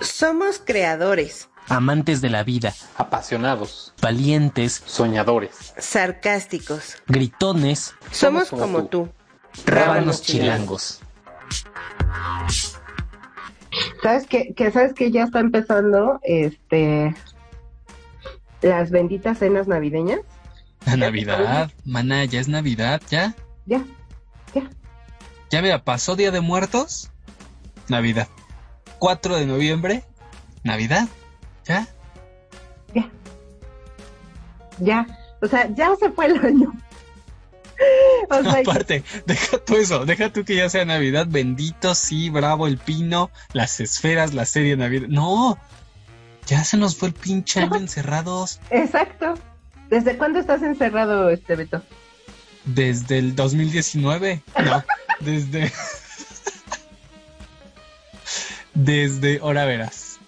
Somos creadores, amantes de la vida, apasionados, valientes, soñadores, sarcásticos. gritones, Somos como como tú. tú. rábanos chilangos. ¿Sabes qué? Que sabes que ya está empezando este las benditas cenas navideñas. La Navidad, maná, ya es Navidad, ya. Ya, Ya mira, pasó Día de Muertos, Navidad. 4 de noviembre, Navidad, ya. ya. Ya. O sea, ya se fue el año. O sea, Aparte, deja tú eso, deja tú que ya sea Navidad, bendito, sí, bravo, el pino, las esferas, la serie Navidad. No, ya se nos fue el pinche año encerrados exacto. ¿Desde cuándo estás encerrado, este Beto? desde el 2019. No, desde. Desde, ahora verás.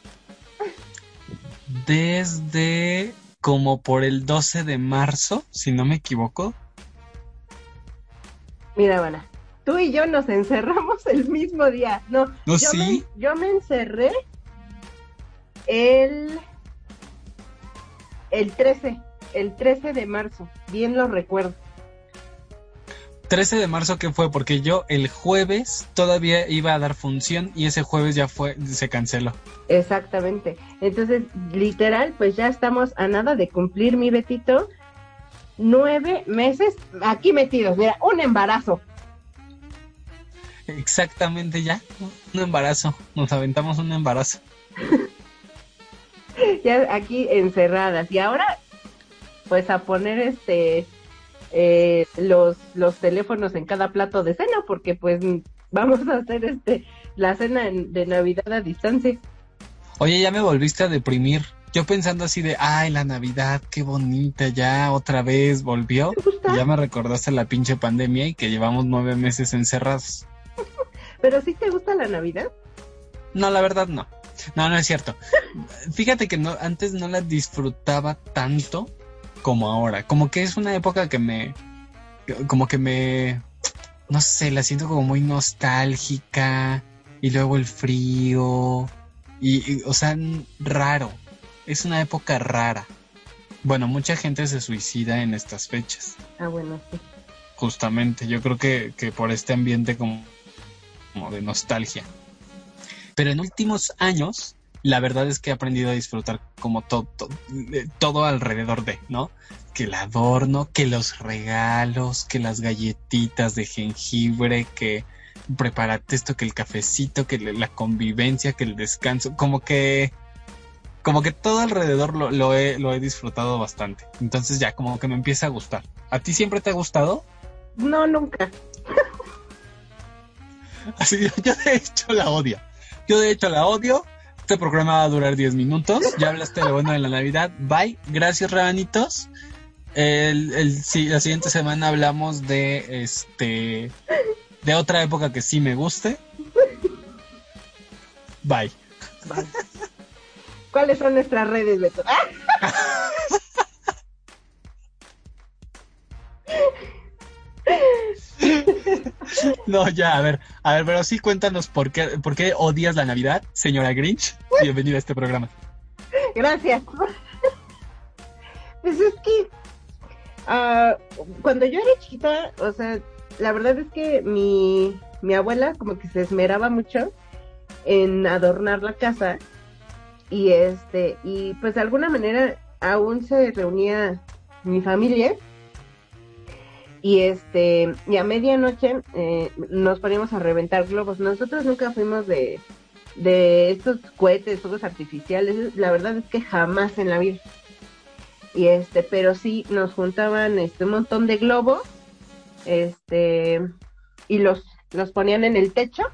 Desde como por el 12 de marzo, si no me equivoco. Mira, Vana, tú y yo nos encerramos el mismo día. No, No, yo, sí. me, yo me encerré el, el 13, el 13 de marzo, bien lo recuerdo. 13 de marzo que fue porque yo el jueves todavía iba a dar función y ese jueves ya fue se canceló. Exactamente. Entonces, literal, pues ya estamos a nada de cumplir, mi Betito, nueve meses aquí metidos. Mira, un embarazo. Exactamente ya, un embarazo, nos aventamos un embarazo. ya aquí encerradas. Y ahora, pues a poner este eh, los, los teléfonos en cada plato de cena, porque pues vamos a hacer este la cena en- de Navidad a distancia. Oye, ya me volviste a deprimir. Yo pensando así de, ay, la Navidad, qué bonita, ya otra vez volvió. ¿Te ya me recordaste la pinche pandemia y que llevamos nueve meses encerrados. Pero sí te gusta la Navidad. No, la verdad no. No, no es cierto. Fíjate que no, antes no la disfrutaba tanto como ahora. Como que es una época que me, como que me, no sé, la siento como muy nostálgica y luego el frío y, y, o sea, raro. Es una época rara. Bueno, mucha gente se suicida en estas fechas. Ah, bueno, sí. Justamente, yo creo que, que por este ambiente como, como de nostalgia. Pero en últimos años, la verdad es que he aprendido a disfrutar como todo, todo alrededor de, ¿no? Que el adorno, que los regalos, que las galletitas de jengibre, que prepárate esto, que el cafecito, que la convivencia, que el descanso, como que como que todo alrededor lo, lo, he, lo he disfrutado bastante. Entonces ya como que me empieza a gustar. ¿A ti siempre te ha gustado? No, nunca. Así yo, yo de hecho la odio. Yo de hecho la odio. Este programa va a durar 10 minutos. Ya hablaste de lo bueno de la Navidad. Bye. Gracias, Rabanitos. El, el, sí, la siguiente semana hablamos de este de otra época que sí me guste. Bye. Vale. ¿Cuáles son nuestras redes, Beto? No, ya, a ver, a ver, pero sí cuéntanos por qué, por qué odias la Navidad, señora Grinch. Bienvenida a este programa. Gracias. Pues es que ah, cuando yo era chiquita, o sea, la verdad es que mi, mi abuela como que se esmeraba mucho en adornar la casa y este y pues de alguna manera aún se reunía mi familia y este y a medianoche eh, nos poníamos a reventar globos. Nosotros nunca fuimos de de estos cohetes, fuegos artificiales, la verdad es que jamás en la vida. Y este, pero sí nos juntaban este un montón de globos, este, y los, los ponían en el techo,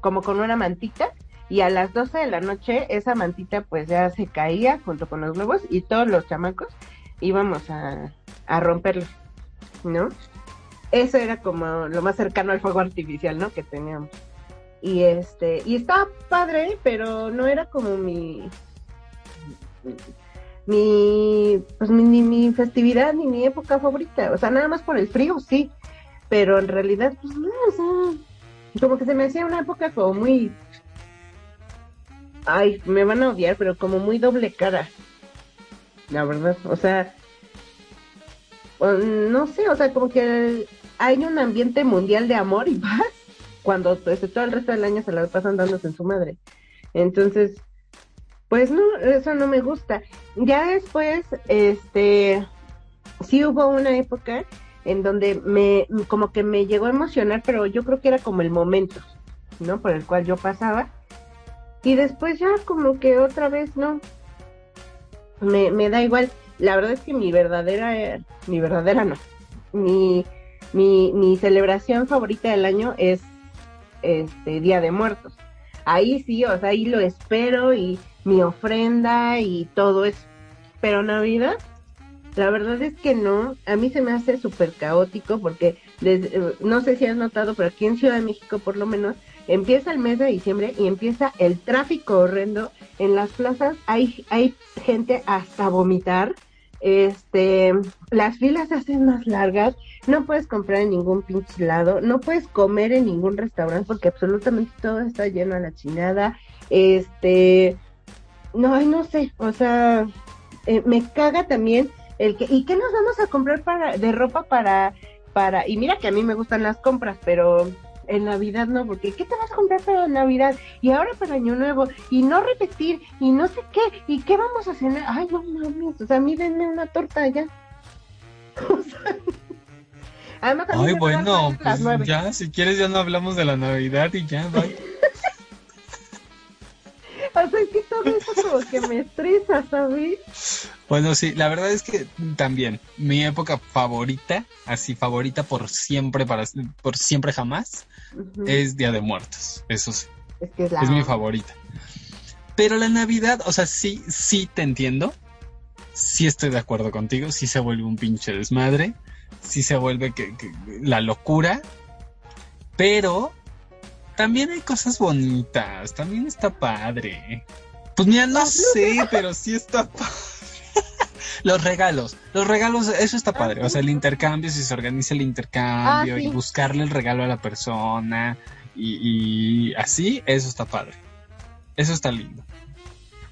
como con una mantita, y a las 12 de la noche esa mantita pues ya se caía junto con los globos y todos los chamacos íbamos a, a romperlos, ¿no? Eso era como lo más cercano al fuego artificial, ¿no? Que teníamos y este y estaba padre pero no era como mi mi pues mi, ni mi festividad ni mi época favorita o sea nada más por el frío sí pero en realidad pues no o como que se me hacía una época como muy ay, me van a odiar, pero como muy doble cara. La verdad, o sea, no sé, o sea, como que hay un ambiente mundial de amor y paz cuando pues, todo el resto del año se la pasan dándose en su madre. Entonces, pues no, eso no me gusta. Ya después, este, sí hubo una época en donde me, como que me llegó a emocionar, pero yo creo que era como el momento, ¿no? Por el cual yo pasaba. Y después ya como que otra vez no. Me, me da igual. La verdad es que mi verdadera, mi verdadera no. Mi, mi, mi celebración favorita del año es este Día de Muertos. Ahí sí, o sea, ahí lo espero y mi ofrenda y todo eso. Pero Navidad, la verdad es que no. A mí se me hace súper caótico porque desde, no sé si has notado, pero aquí en Ciudad de México por lo menos empieza el mes de diciembre y empieza el tráfico horrendo. En las plazas hay, hay gente hasta vomitar. Este, las filas se hacen más largas, no puedes comprar en ningún pinche lado, no puedes comer en ningún restaurante porque absolutamente todo está lleno a la chinada. Este, no, no sé, o sea, eh, me caga también el que, ¿y qué nos vamos a comprar para, de ropa para, para, y mira que a mí me gustan las compras, pero en Navidad no, porque ¿qué te vas a comprar para Navidad? Y ahora para Año Nuevo, y no repetir, y no sé qué, y qué vamos a cenar. Ay, no mames, o sea, a mí denme una torta ya. O sea, además, a mí Ay, bueno, pues ya, si quieres ya no hablamos de la Navidad y ya, bye. O sea, que todo eso como que me estresa, ¿sabes? Bueno, sí, la verdad es que también mi época favorita, así favorita por siempre, para por siempre jamás, es Día de Muertos. Eso sí, Es que es la es mi favorita. Pero la Navidad, o sea, sí, sí te entiendo. Sí estoy de acuerdo contigo. Sí se vuelve un pinche desmadre. Sí se vuelve que, que- la locura. Pero también hay cosas bonitas. También está padre. Pues mira, no sé, pero sí está padre. Los regalos, los regalos, eso está padre. O sea, el intercambio, si se organiza el intercambio Ah, sí. y buscarle el regalo a la persona y, y así, eso está padre. Eso está lindo.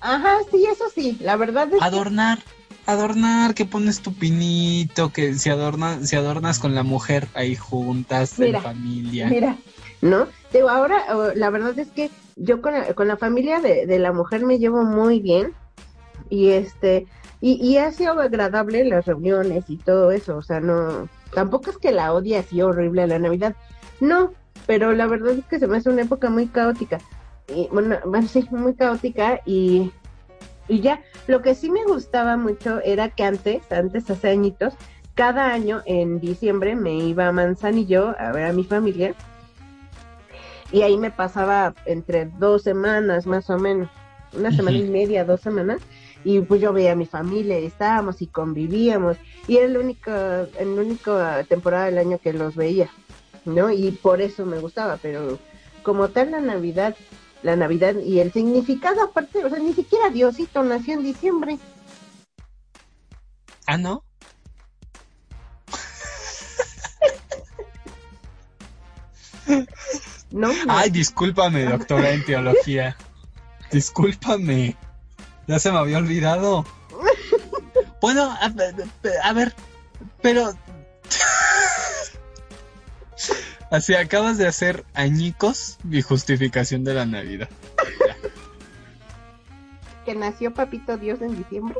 Ajá, sí, eso sí, la verdad es que Adornar, adornar, que pones tu pinito, que si adornas, si adornas con la mujer ahí juntas, Mira, en familia. Mira, ¿no? Digo, ahora la verdad es que yo con la, con la familia de, de la mujer me llevo muy bien. Y este y, y ha sido agradable las reuniones y todo eso, o sea, no, tampoco es que la odie así horrible a la Navidad, no, pero la verdad es que se me hace una época muy caótica, y bueno, bueno, sí, muy caótica y y ya, lo que sí me gustaba mucho era que antes, antes hace añitos, cada año en diciembre me iba a Manzanillo a ver a mi familia y ahí me pasaba entre dos semanas más o menos, una semana y media, dos semanas, y pues yo veía a mi familia y estábamos y convivíamos, y era la única, la única temporada del año que los veía, ¿no? Y por eso me gustaba, pero como tal la Navidad, la Navidad y el significado aparte, o sea, ni siquiera Diosito nació en diciembre, Ah, ¿no? ¿no? Ay, discúlpame, doctora en teología. Discúlpame. Ya se me había olvidado. Bueno, a, a ver, pero... Así acabas de hacer añicos mi justificación de la Navidad. que nació Papito Dios en diciembre.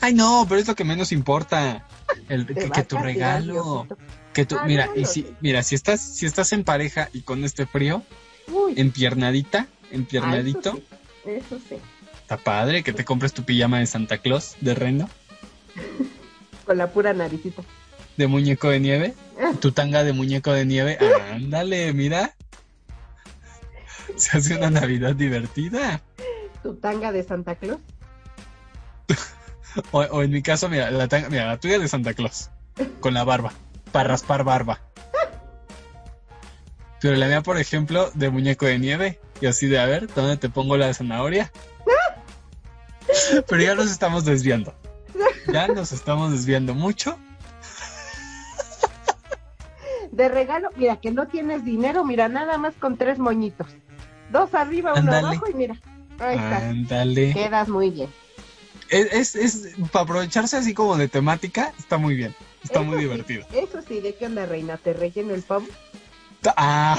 Ay, no, pero es lo que menos importa. El, que, tu regalo. Diosito. Que tu, Ah, mira, y si, mira, si estás, si estás en pareja y con este frío, Uy, empiernadita, ah, empiernadito, Eso sí, eso sí. está padre que te compres tu pijama de Santa Claus de reno, Con la pura naricita. de muñeco de nieve, Ah. tu tanga de muñeco de nieve, ándale, mira. Se hace una Navidad divertida. Tu tanga de Santa Claus. O, o en mi caso, mira, la tanga, mira, la tuya de Santa Claus, con la barba, para raspar barba. Pero la mía, por ejemplo, de muñeco de nieve, y así de, a ver, ¿dónde te pongo la zanahoria? Pero ya nos estamos desviando. Ya nos estamos desviando mucho. De regalo, mira, que no tienes dinero, mira, nada más con tres moñitos. Dos arriba, uno abajo y mira. Ahí está. Quedas muy bien. Es, es, es para aprovecharse así como de temática, está muy bien. Está Eso muy sí, divertido. Eso sí, ¿de qué onda, reina? ¿Te relleno el pavo? Ah.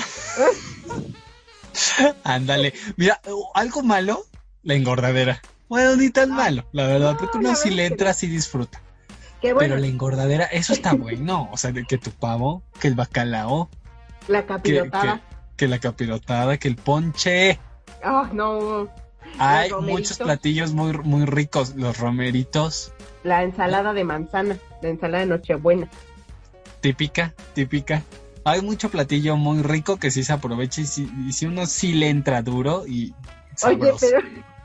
Ándale. Mira, algo malo, la engordadera. Bueno, ni tan malo, la verdad, No, porque uno sí le entra, sí disfruta. Qué bueno, Pero la engordadera, eso está bueno. O sea, de que tu pavo, que el bacalao, la capirotada. que, que la capirotada, que el ponche. Ah, no. Hay muchos platillos muy, muy ricos. Los romeritos, La ensalada de manzana, la ensalada de Nochebuena. típica, típica. Hay mucho platillo muy rico que sí se aprovecha y si, y si uno sí le entra duro y Oye, sabroso.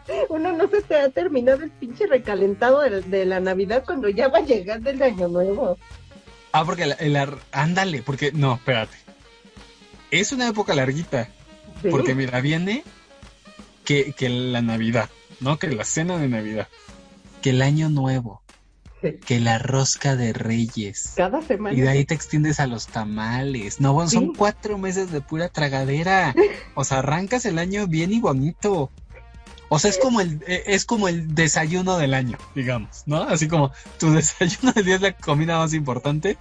pero uno no se te ha terminado el pinche recalentado de, de la Navidad cuando ya va llegando el Año Nuevo. Ah, porque el, el ar- ándale, porque no, espérate. Es una época larguita, Sí. porque mira, viene que, que la Navidad, ¿no? Que la cena de Navidad, que el Año Nuevo, Sí. que la rosca de Reyes. Cada semana. Y de ahí te extiendes a los tamales. No, bueno, son Sí. cuatro meses de pura tragadera. O sea, arrancas el año bien y bonito. O sea, es como el, eh, es como el desayuno del año, digamos, ¿no? Así como tu desayuno del día es la comida más importante.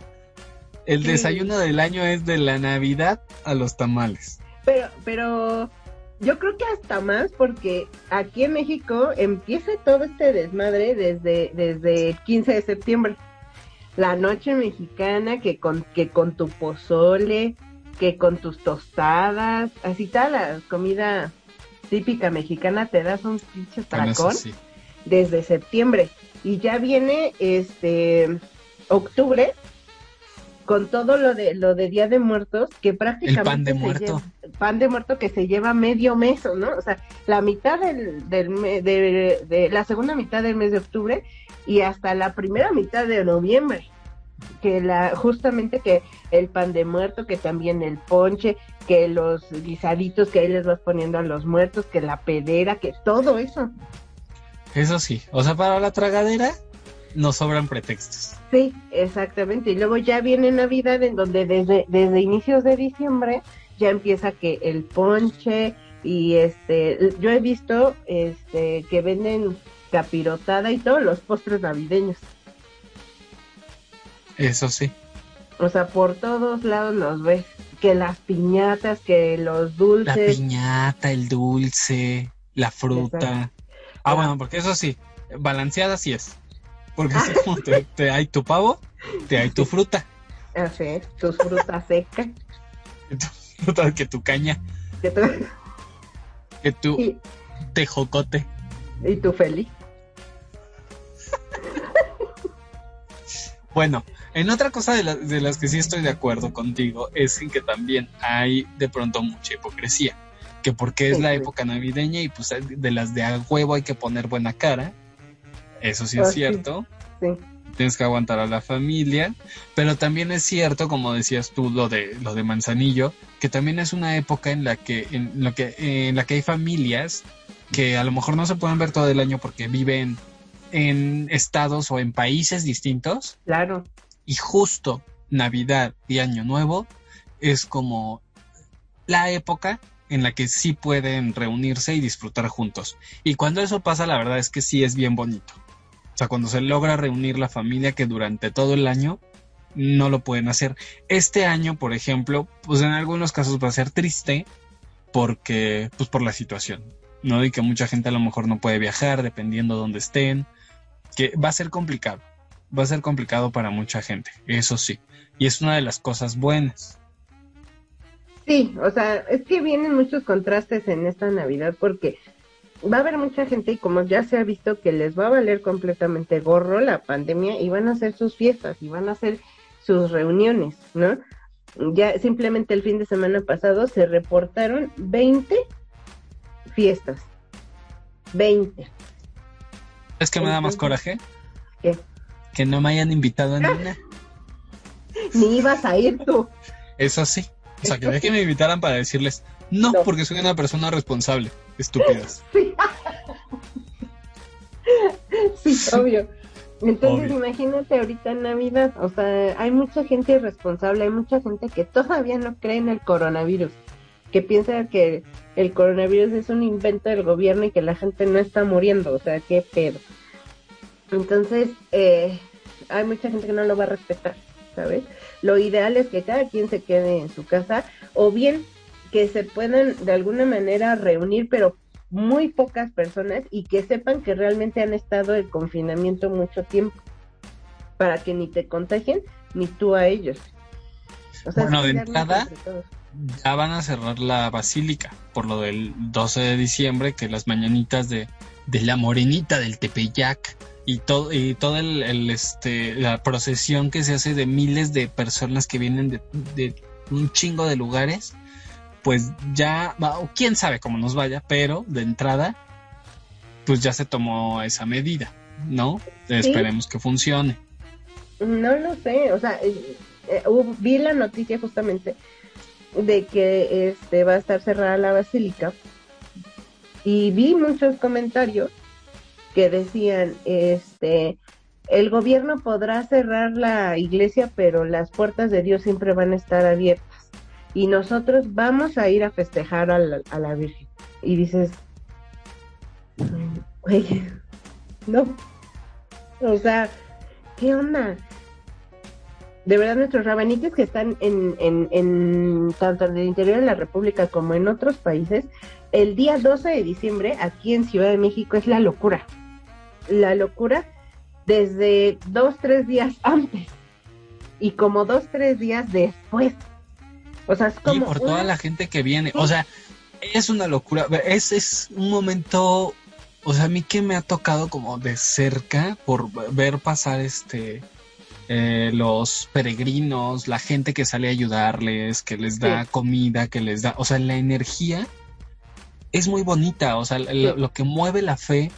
El Sí. desayuno del año es de la Navidad a los tamales. Pero, pero yo creo que hasta más porque aquí en México empieza todo este desmadre desde, desde el 15 de septiembre. La noche mexicana que con, que con tu pozole, que con tus tostadas, así tal, la comida típica mexicana te das un pinche eso tracón sí. desde septiembre. Y ya viene este octubre con todo lo de lo de Día de Muertos, que prácticamente pan de muerto. lleva- pan de muerto que se lleva medio mes, ¿no? O sea, la mitad del, del de, de la segunda mitad del mes de octubre y hasta la primera mitad de noviembre. Que la, justamente que el pan de muerto, que también el ponche, que los guisaditos que ahí les vas poniendo a los muertos, que la pedera, que todo eso. Eso sí. O sea, para la tragadera nos sobran pretextos. Sí, exactamente. Y luego ya viene Navidad, en donde desde, desde inicios de diciembre ya empieza que el ponche y este, yo he visto este que venden capirotada y todos los postres navideños. Eso sí. O sea, por todos lados los ves. Que las piñatas, que los La dulces. piñata, el dulce, la fruta. Exacto. Ah, bueno, porque eso sí, balanceada sí es. Porque así como te, te hay tu pavo, te hay tu fruta. Así es, tus frutas secas. Que tu, fruta, que tu caña, que tú- que tu y, tejocote. y tu feliz. Bueno, en otra cosa de, la- de las que sí estoy de acuerdo contigo es en que también hay de pronto mucha hipocresía. Que porque es Sí, la sí. época navideña y pues de las de a huevo hay que poner buena cara. Eso sí Ah, es sí. cierto. Sí. Tienes que aguantar a la familia, pero también es cierto, como decías tú, lo de lo de Manzanillo, que también es una época en la que en lo que en la que hay familias que a lo mejor no se pueden ver todo el año porque viven en estados o en países distintos Claro. y justo Navidad y Año Nuevo es como la época en la que sí pueden reunirse y disfrutar juntos. Y cuando eso pasa, la verdad es que sí es bien bonito. Sea, cuando se logra reunir la familia que durante todo el año no lo pueden hacer. Este año, por ejemplo, pues en algunos casos va a ser triste porque, pues por la situación, ¿no? Y que mucha gente a lo mejor no puede viajar dependiendo de dónde estén, que va a ser complicado va a ser complicado para mucha gente, eso sí. Y es una de las cosas buenas. Sí, o sea, es que vienen muchos contrastes en esta Navidad porque va a haber mucha gente y como ya se ha visto que les va a valer completamente gorro la pandemia y van a hacer sus fiestas y van a hacer sus reuniones, ¿no? Ya simplemente el fin de semana pasado se reportaron 20 fiestas. 20. ¿Es que me da más coraje? ¿Qué? Que no me hayan invitado a ninguna. Ni ibas a ir tú. Eso sí. O sea, que me invitaran para decirles, no, No. porque soy una persona responsable. Estúpidas. Sí, obvio. Entonces, Obvio. imagínate ahorita en Navidad, o sea, hay mucha gente irresponsable, hay mucha gente que todavía no cree en el coronavirus. que piensa que el coronavirus es un invento del gobierno y que la gente no está muriendo, o sea, qué pedo. Entonces, eh, hay mucha gente que no lo va a respetar, ¿sabes? Lo ideal es que cada quien se quede en su casa o bien que se puedan de alguna manera reunir, pero muy pocas personas y que sepan que realmente han estado en confinamiento mucho tiempo para que ni te contagien ni tú a ellos. O sea, bueno, de entrada ya van a cerrar la basílica por lo del 12 de diciembre, que las mañanitas de, de la morenita del Tepeyac y todo y toda el, este la procesión que se hace de miles de personas que vienen de, de un chingo de lugares pues ya quién sabe cómo nos vaya pero de entrada pues ya se tomó esa medida no esperemos que funcione. No lo sé o sea eh, eh, vi la noticia justamente de que este va a estar cerrada la basílica y vi muchos comentarios que decían, este, el gobierno podrá cerrar la iglesia, pero las puertas de Dios siempre van a estar abiertas. Y nosotros vamos a ir a festejar a la, Virgen. Y dices, güey, no. O sea, ¿qué onda? De verdad, nuestros rabanites que están en, en, en tanto en el interior de la República como en otros países, el día 12 de diciembre, aquí en Ciudad de México, es la locura la locura desde dos, tres días antes y como dos, tres días después. O sea, es como. Y por toda la gente que viene. O sea, es una locura. Es, es un momento. O sea, a mí que me ha tocado como de cerca por ver pasar este. Eh, los peregrinos, la gente que sale a ayudarles, que les da comida, que les da. O sea, la energía es muy bonita. O sea, lo que mueve la fe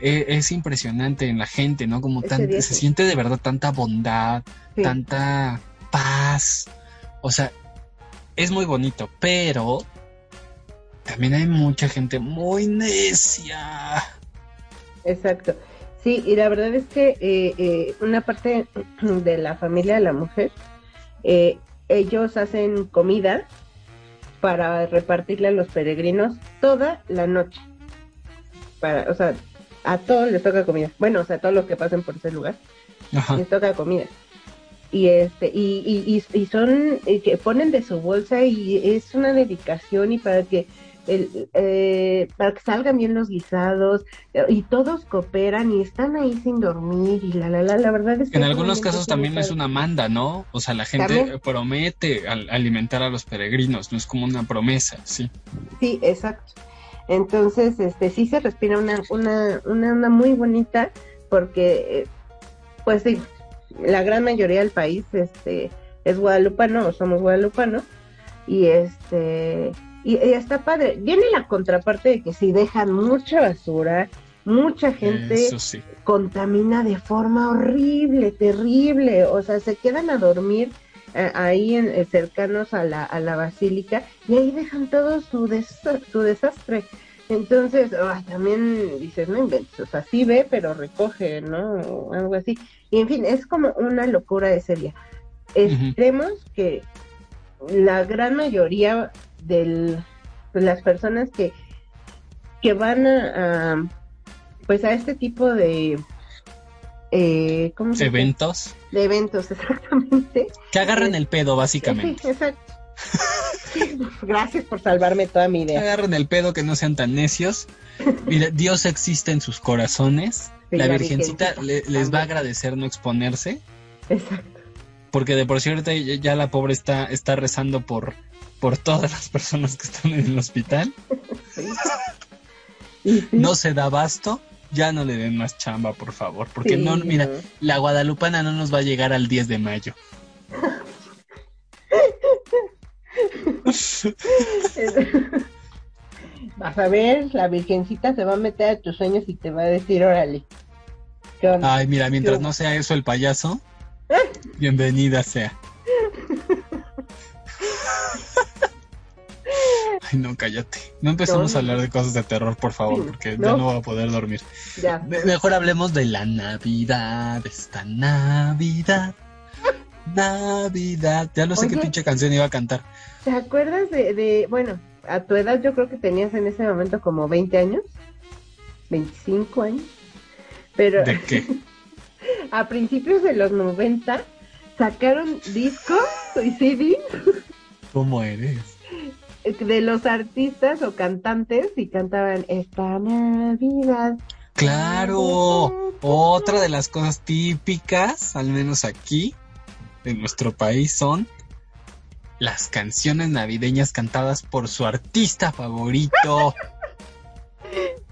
e, es, impresionante en la gente, ¿no? Como tan, se siente de verdad tanta bondad, tanta paz. O sea, es muy bonito, pero también hay mucha gente muy necia. Exacto. Sí, y la verdad es que eh, eh, una parte de la familia de la mujer, eh, ellos hacen comida para repartirle a los peregrinos toda la noche. Para, o sea, a todos les toca comida. Bueno, o sea, a todos los que pasen por ese lugar les toca comida. Y este y, y, y, son que ponen de su bolsa y es una dedicación y para que el, eh, para que salgan bien los guisados y todos cooperan y están ahí sin dormir y la la la la verdad es que en algunos casos también es una manda no o sea la gente promete alimentar a los peregrinos no es como una promesa sí. Sí exacto. Entonces, este, sí se respira una, una, una, muy bonita porque, eh, pues sí, la gran mayoría del país, este, es guadalupano o somos guadalupanos y este, y, está padre. Viene la contraparte de que si dejan mucha basura, mucha gente contamina de forma horrible, terrible, o sea, se quedan a dormir eh, ahí en, eh, cercanos a la, a la basílica y ahí dejan todo su, su desastre. Entonces, ah, también dices, no inventes, o sea, sí ve, pero recoge, ¿no? algo así. Y en fin, es como una locura ese día. Esperemos que la gran mayoría de las personas que, que van a, pues a este tipo de eh, ¿cómo se eventos. De eventos, exactamente. Que agarren el pedo, básicamente. Sí, exacto. Gracias por salvarme toda mi idea. Agarren el pedo, que no sean tan necios. Mira, Dios existe en sus corazones. la, Virgencita, les va a agradecer no exponerse. Exacto. Porque de por cierto ya la pobre está, está rezando por, por todas las personas que están en el hospital. No se da abasto ya no le den más chamba, por favor, porque no, mira, la guadalupana no nos va a llegar al 10 de mayo. Vas a ver, la virgencita se va a meter a tus sueños y te va a decir, órale. Ay, mira, mientras no sea eso el payaso, bienvenida sea. Ay, no, cállate. No empezamos a hablar de cosas de terror, por favor, porque ya no voy a poder dormir. Mejor hablemos de la Navidad, esta Navidad. Navidad. Ya no sé qué pinche canción iba a cantar. ¿Te acuerdas de, de, bueno, a tu edad yo creo que tenías en ese momento como 20 años, 25 años, pero ¿De qué? a principios de los 90 sacaron discos y CD ¿Cómo eres? de los artistas o cantantes y cantaban esta Navidad. Claro, otra de las cosas típicas, al menos aquí, en nuestro país, son las canciones navideñas cantadas por su artista favorito.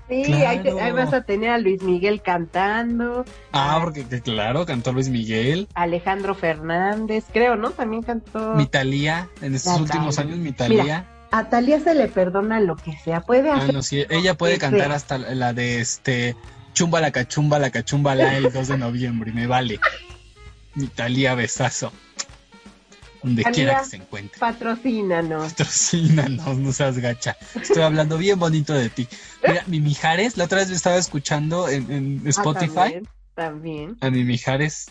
Sí, ahí, te- Claro. ahí vas a tener a Luis Miguel cantando, Ah, porque que claro, cantó Luis Miguel, Alejandro Fernández, creo, ¿no? También cantó. mi Talía, en estos últimos años mi Talía. A Talía se le perdona lo que sea, puede Ah, hacer. no, sí, ella puede cantar sea. hasta la de este Chumba la cachumba la cachumba la el 2 de noviembre, y me vale. Mi Talía besazo. Donde quiera que se encuentre. Patrocínanos. Patrocínanos, no seas gacha. Estoy hablando bien bonito de ti. Mira, mi Mijares, la otra vez me estaba escuchando en, en Ah, Spotify también, también. a mi Mijares.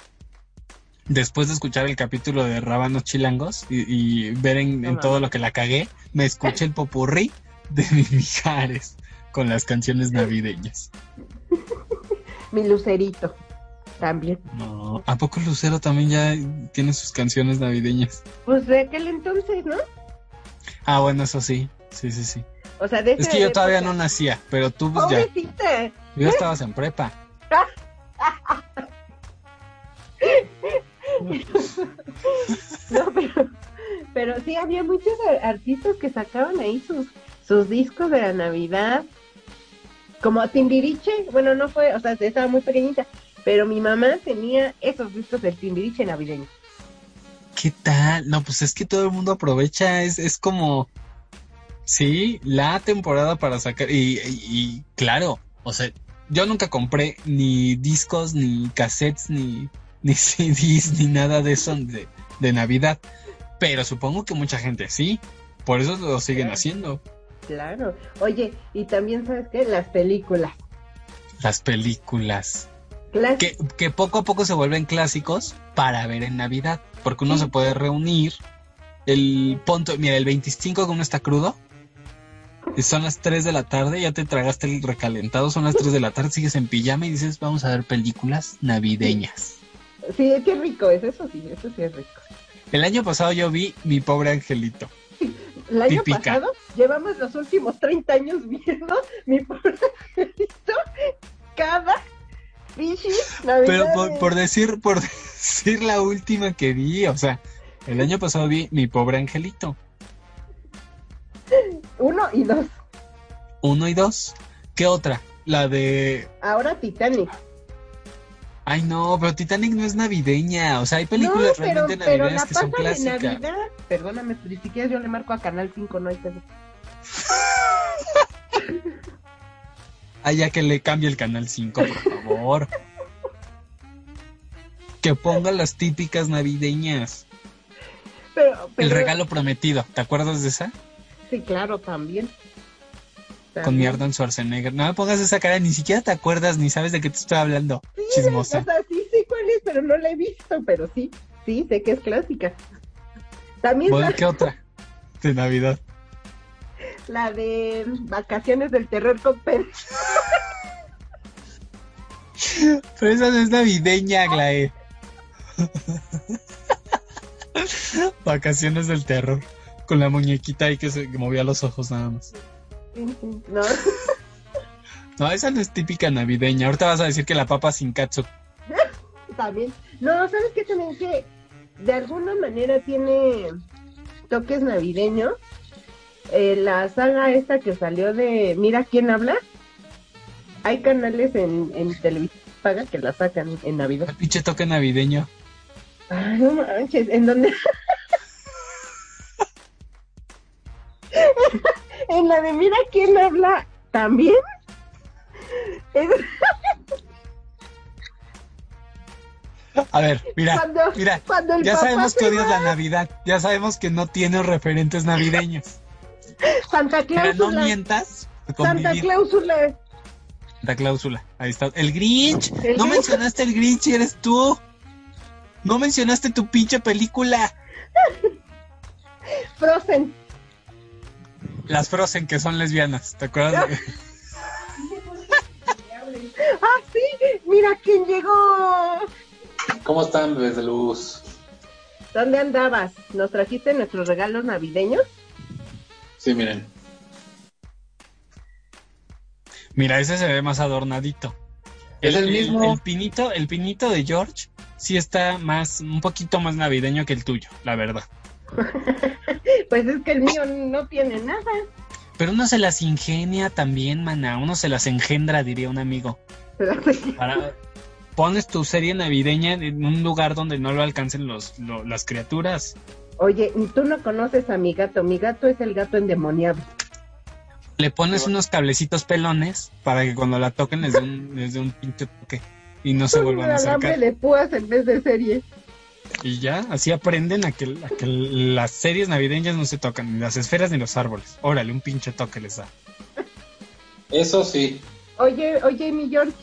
Después de escuchar el capítulo de Rábanos Chilangos y, y ver en, No en mames. todo lo que la cagué, me escuché el popurrí de mi Mijares con las canciones navideñas. Mi lucerito. También. No, ¿a poco Lucero también ya tiene sus canciones navideñas? Pues de aquel entonces, ¿no? Ah, bueno, eso sí. Sí, sí, sí. O sea, de Es que yo todavía no nacía, pero tú pues, ya, ya estabas en prepa. No, pero, pero sí, había muchos ar- artistas que sacaban ahí sus, sus discos de la Navidad. Como Timbiriche, bueno, no fue, o sea, estaba muy pequeñita, pero mi mamá tenía esos discos del Timbiriche navideño. ¿Qué tal? No, pues es que todo el mundo aprovecha, es, es como, sí, la temporada para sacar, y, y- y claro, o sea, yo nunca compré ni discos, ni cassettes, ni, ni CDs, ni nada de eso de, de Navidad, pero supongo que mucha gente sí, por eso lo siguen Claro. haciendo. Claro. Oye, y también, ¿sabes qué? Las películas. Las películas. Que, que poco a poco se vuelven clásicos para ver en Navidad, porque uno Sí. se puede reunir el punto, mira, el 25 que uno está crudo, son las 3 de la tarde, ya te tragaste el recalentado, son las 3 de la tarde, sigues en pijama y dices, vamos a ver películas navideñas. Sí, qué rico es, eso sí, eso sí es rico. El año pasado yo vi Mi Pobre Angelito. El año Típica. pasado llevamos los últimos 30 años viendo mi pobre angelito cada. Pero por, por decir, por decir la última que vi, o sea, el año pasado vi Mi Pobre Angelito. Uno y dos. Uno y dos. ¿Qué otra? La de Ahora Titanic. Ay, no, pero Titanic no es navideña. O sea, hay películas no, pero, realmente pero navideñas la que son clásicas. Navidad. Perdóname, pero si quieres yo le marco a Canal 5, no hay pedo. Ay, ya que le cambie el canal 5, por favor. que ponga las típicas navideñas. Pero, El pero- regalo prometido. ¿Te acuerdas de esa? Sí, claro, también. Con También. mi Arnold Schwarzenegger. No me pongas esa cara, ni siquiera te acuerdas ni sabes de qué te estoy hablando. O Chismosa. sea, sí sé cuál es, pero no la he visto, pero sí, sí, sé que es clásica. También Bueno, la, ¿qué otra? De Navidad. La de Vacaciones del Terror con Pedro. Pero esa no es navideña, Glae. Vacaciones del terror. Con la muñequita ahí que se que movía los ojos nada más. No, No, esa no es típica navideña. Ahorita vas a decir que la papa sin katsu. también. No, ¿sabes qué también? Que de alguna manera tiene toques navideños. Eh, la saga esta que salió de Mira quién habla. Hay canales en, en televisión paga que la sacan en Navidad. El pinche toque navideño. Ay, no manches, en donde. en la de Mira quién habla también. A ver, mira, cuando, mira. cuando Ya sabemos que odias va, la Navidad. Ya sabemos que no tienes referentes navideños. Santa Mira, no Cláusula. mientas. Santa. Cláusula. Santa Cláusula. Ahí está. El Grinch. El no Grinch. mencionaste el Grinch y eres tú. No mencionaste tu pinche película. Frozen. Las Frozen que son lesbianas, ¿te acuerdas? de- Ah, sí, mira quién llegó. ¿Cómo están, bebés de luz? ¿Dónde andabas? ¿Nos trajiste nuestros regalos navideños? Sí, miren. Mira, ese se ve más adornadito. Es el mismo. El, pinito, el pinito de George sí está más, un poquito más navideño que el tuyo, la verdad. Pues es que el mío no tiene nada. Pero uno se las ingenia también, mana. Uno se las engendra, diría un amigo. Para, pones tu serie navideña en un lugar donde no lo alcancen los, lo- las criaturas. Oye, tú no conoces a mi gato. Mi gato es el gato endemoniado. Le pones unos cablecitos pelones para que cuando la toquen les dé un, les dé un pinche toque y no se vuelvan a alambre acercar. de púas en vez de serie. Y ya, así aprenden a que, a que las series navideñas no se tocan, ni las esferas ni los árboles. Órale, un pinche toque les da. Eso sí. Oye, oye, mi George,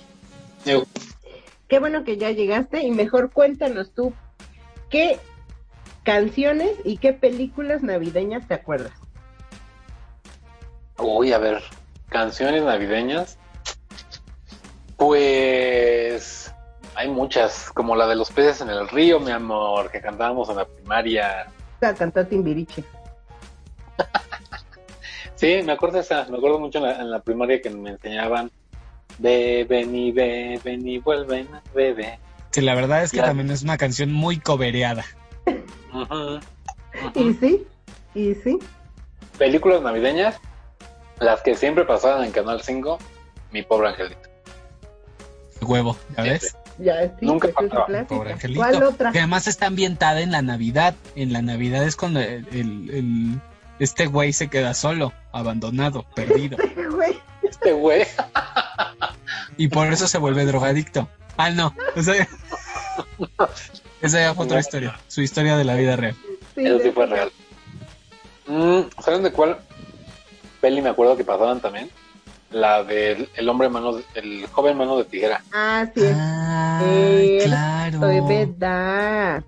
qué bueno que ya llegaste y mejor cuéntanos tú qué canciones y qué películas navideñas te acuerdas. Uy, a ver. Canciones navideñas. Pues. Hay muchas, como la de los peces en el río, mi amor, que cantábamos en la primaria. La cantó Timbiriche. Sí, me acuerdo esa, me acuerdo mucho en la, en la primaria que me enseñaban beben y beben y vuelven a beber. Que la verdad es que Ya. también es una canción muy cobereada. Y sí, y sí. Películas navideñas, las que siempre pasaban en Canal 5, mi pobre angelito. Huevo, ¿ya ves? Ya, sí, Nunca pues es faltaba, clásica. Pobre angelito. ¿Cuál otra? Que además está ambientada en la Navidad. En la Navidad es cuando el, el- el- este güey se queda solo, abandonado, perdido. Güey, Este güey, Y por eso se vuelve drogadicto. Ah, no. Ya, esa ya fue otra historia. Su historia de la vida real. sí, eso sí fue real. Mm, ¿Saben de cuál peli me acuerdo que pasaban también? La del el hombre mano, de- el joven mano de tijera. Ah, sí, Ah, Eh, claro. de verdad.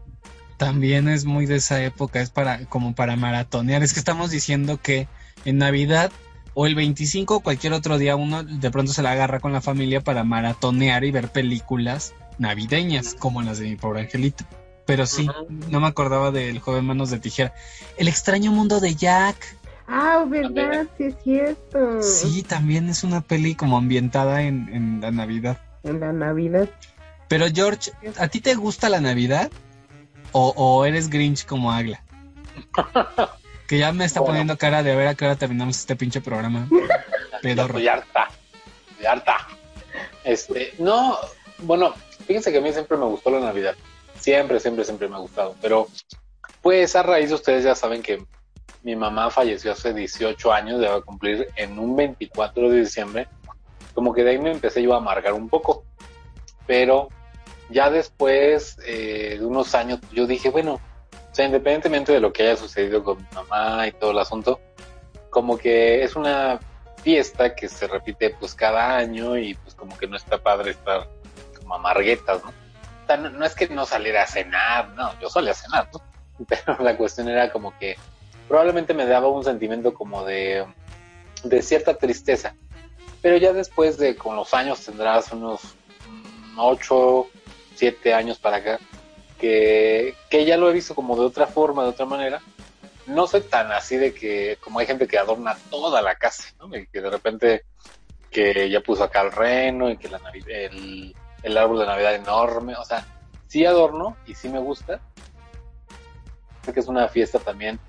También es muy de esa época, es para como para maratonear. Es que estamos diciendo que en Navidad o el 25 o cualquier otro día uno de pronto se la agarra con la familia para maratonear y ver películas navideñas como las de mi pobre angelito. Pero sí, no me acordaba del joven manos de tijera. El extraño mundo de Jack. Ah, verdad, sí es cierto. Sí, también es una peli como ambientada en, en la Navidad. En la Navidad. Pero George, ¿a ti te gusta la Navidad? ¿O, o eres Grinch como Agla? Que ya me está Bueno. poniendo cara de a ver a qué hora terminamos este pinche programa. Pedorro. estoy harta. Estoy harta. Este, no, bueno, fíjense que a mí siempre me gustó la Navidad. Siempre, siempre, siempre me ha gustado. Pero, pues a raíz de ustedes ya saben que mi mamá falleció hace 18 años, a cumplir en un 24 de diciembre. Como que de ahí me empecé yo a amargar un poco. Pero ya después eh, de unos años, yo dije, bueno, o sea, independientemente de lo que haya sucedido con mi mamá y todo el asunto, como que es una fiesta que se repite pues cada año y pues como que no está padre estar como amarguetas, ¿no? No, es que no saliera a cenar, no, yo solía cenar, ¿no? Pero la cuestión era como que probablemente me daba un sentimiento como de, de cierta tristeza. Pero ya después de con los años tendrás unos 8, 7 años para acá, que, que ya lo he visto como de otra forma, de otra manera, no soy tan así de que como hay gente que adorna toda la casa, ¿no? Que de repente que ya puso acá el reno y que la Navi- el, el árbol de Navidad enorme, o sea, sí adorno y sí me gusta. Sé que es una fiesta también,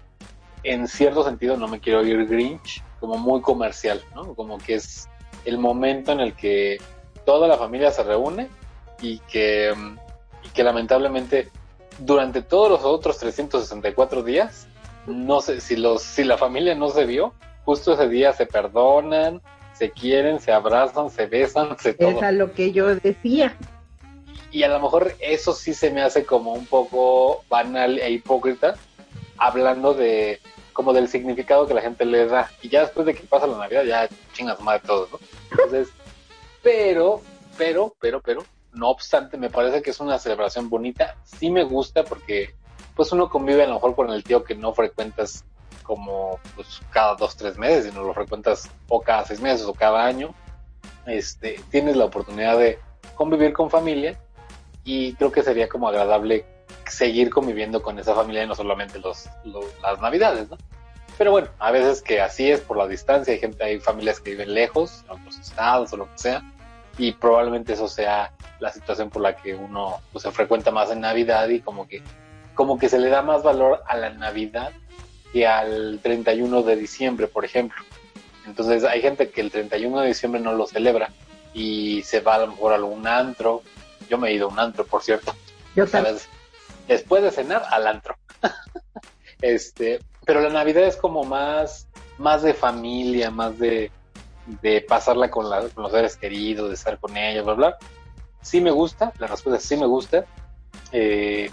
en cierto sentido, no me quiero ir Grinch, como muy comercial, ¿no? Como que es el momento en el que toda la familia se reúne y que, que lamentablemente durante todos los otros 364 días no sé si los si la familia no se vio justo ese día se perdonan se quieren se abrazan se besan se todo Es a lo que yo decía. y a lo mejor eso sí se me hace como un poco banal e hipócrita hablando de como del significado que la gente le da y ya después de que pasa la navidad ya chingas madre todo ¿no? entonces pero pero pero pero no obstante, me parece que es una celebración bonita. Sí me gusta porque pues uno convive a lo mejor con el tío que no frecuentas como pues cada dos, tres meses, sino lo frecuentas o cada seis meses o cada año. Este, tienes la oportunidad de convivir con familia y creo que sería como agradable seguir conviviendo con esa familia y no solamente los, los- las navidades, ¿no? Pero bueno, a veces que así es por la distancia, hay gente, hay familias que viven lejos, en otros estados o lo que sea, y probablemente eso sea la situación por la que uno pues, se frecuenta más en Navidad y como que, como que se le da más valor a la Navidad que al 31 de diciembre, por ejemplo. Entonces hay gente que el 31 de diciembre no lo celebra y se va a lo mejor a algún antro. Yo me he ido a un antro, por cierto. Yo. Después de cenar, al antro. este, pero la Navidad es como más, más de familia, más de, de pasarla con, la- con los seres queridos, de estar con ellos, bla, bla. Sí me gusta, la respuesta es sí me gusta. Eh,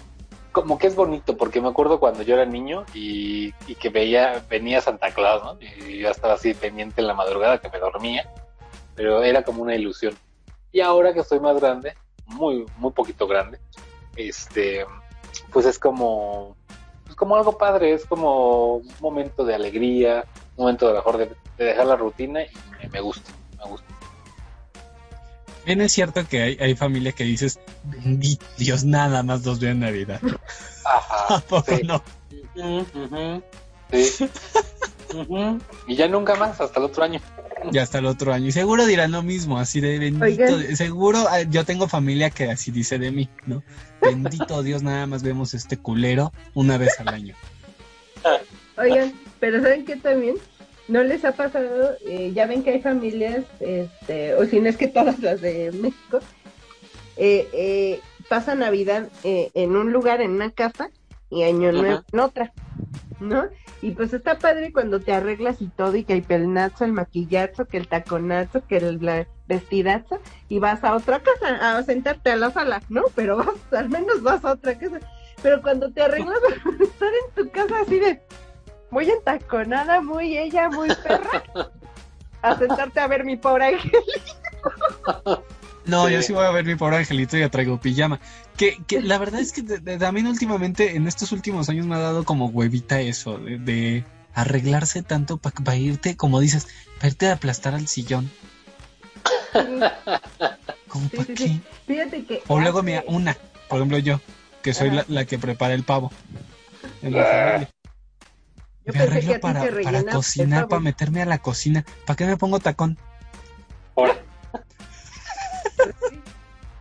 como que es bonito, porque me acuerdo cuando yo era niño y, que veía, venía Santa Claus, ¿no? Y yo estaba así pendiente en la madrugada que me dormía, pero era como una ilusión. Y ahora que estoy más grande, muy, muy poquito grande, este, pues es como, pues como algo padre, es como un momento de alegría, un momento de mejor de, de dejar la rutina y me gusta. Bien es cierto que hay, hay familia que dices, bendito Dios, nada más los veo en Navidad. Ajá, ¿A poco sí. no? Ujú, sí. Y ya nunca más, hasta el otro año. Y hasta el otro año. Y seguro dirán lo mismo, así de bendito. Oigan. Seguro ah, yo tengo familia que así dice de mí, ¿no? Bendito Dios, nada más vemos este culero una vez al año. Oigan, pero ¿saben qué también? ¿No les ha pasado? Eh, ya ven que hay familias, este, o si no es que todas las de México, eh, eh, pasan Navidad eh, en un lugar, en una casa, y Año Ajá. Nuevo en otra, ¿no? Y pues está padre cuando te arreglas y todo, y que hay pelnazo, el maquillazo, que el taconazo, que el la vestidazo, y vas a otra casa a sentarte a la sala, ¿no? Pero vas, al menos vas a otra casa. Pero cuando te arreglas estar en tu casa así de muy entaconada, muy ella, muy perra, a sentarte a ver mi pobre ángel. No, Sí. yo sí voy a ver mi pobre angelito y ya traigo pijama. Que, que la verdad es que de- de- también últimamente, en estos últimos años me ha dado como huevita eso, de, de arreglarse tanto para irte, como dices, para irte a aplastar al sillón. ¿Cómo Sí, para sí, qué? sí. Fíjate que. O luego, hace- mira, una, por ejemplo yo, que soy la, que prepara el pavo. En la familia. Yo Me pensé que arreglo a ti para, te para rellenaba cocinar, para meterme a la cocina. ¿Para qué me pongo tacón? Ahora,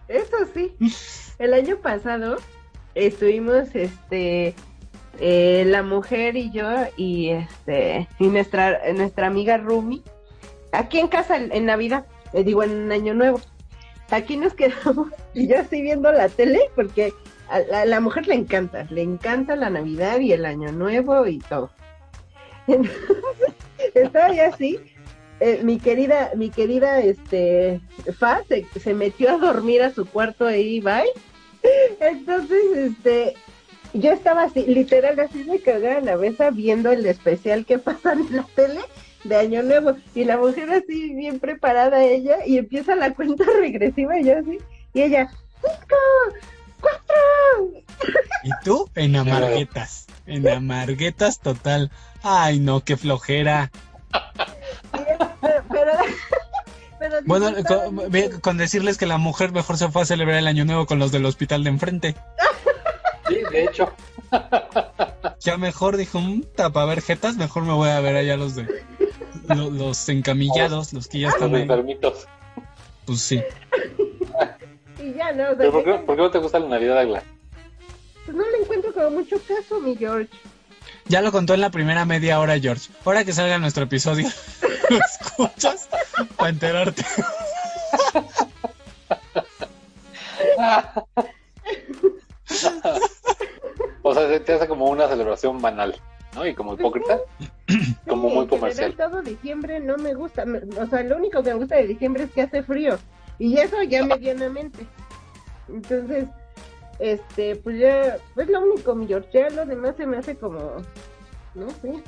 Eso sí. El año pasado estuvimos, este, eh, la mujer y yo y este y nuestra nuestra amiga Rumi aquí en casa en Navidad, eh, digo en Año Nuevo. Aquí nos quedamos y yo estoy viendo la tele porque a la, la mujer le encanta, le encanta la Navidad y el Año Nuevo y todo. Entonces, estaba ya así eh, mi querida, mi querida, este, Fa se, se metió a dormir a su cuarto ahí, bye. Entonces, este, yo estaba así, literal, así me cagaba en la mesa viendo el especial que pasan en la tele de Año Nuevo. Y la mujer así, bien preparada ella, y empieza la cuenta regresiva y yo así, y ella, cinco, cuatro. ¿Y tú? En amarguetas. En amarguetas total. Ay, no, qué flojera. Pero, pero, pero Bueno, con, decirles que la mujer mejor se fue a celebrar el año nuevo con los del hospital de enfrente. sí, de hecho, Ya mejor dijo, para ver jetas, mejor me voy a ver allá los de lo- los, encamillados, los que ya los están ahí. Pues sí. Y ya, no, o sea, ¿Pero por qué, por qué no te gusta la Navidad, Agla? pues no le encuentro como mucho caso, mi George. Ya lo contó en la primera media hora, George. Ahora que salga nuestro episodio, lo escuchas para enterarte. o sea, se te hace como una celebración banal, ¿no? Y como hipócrita, como Sí, muy comercial. todo diciembre no me gusta. O sea, lo único que me gusta de diciembre es que hace frío. Y eso ya medianamente. Entonces, este, pues ya, pues lo único, mi George. Ya lo demás se me hace como, no sé.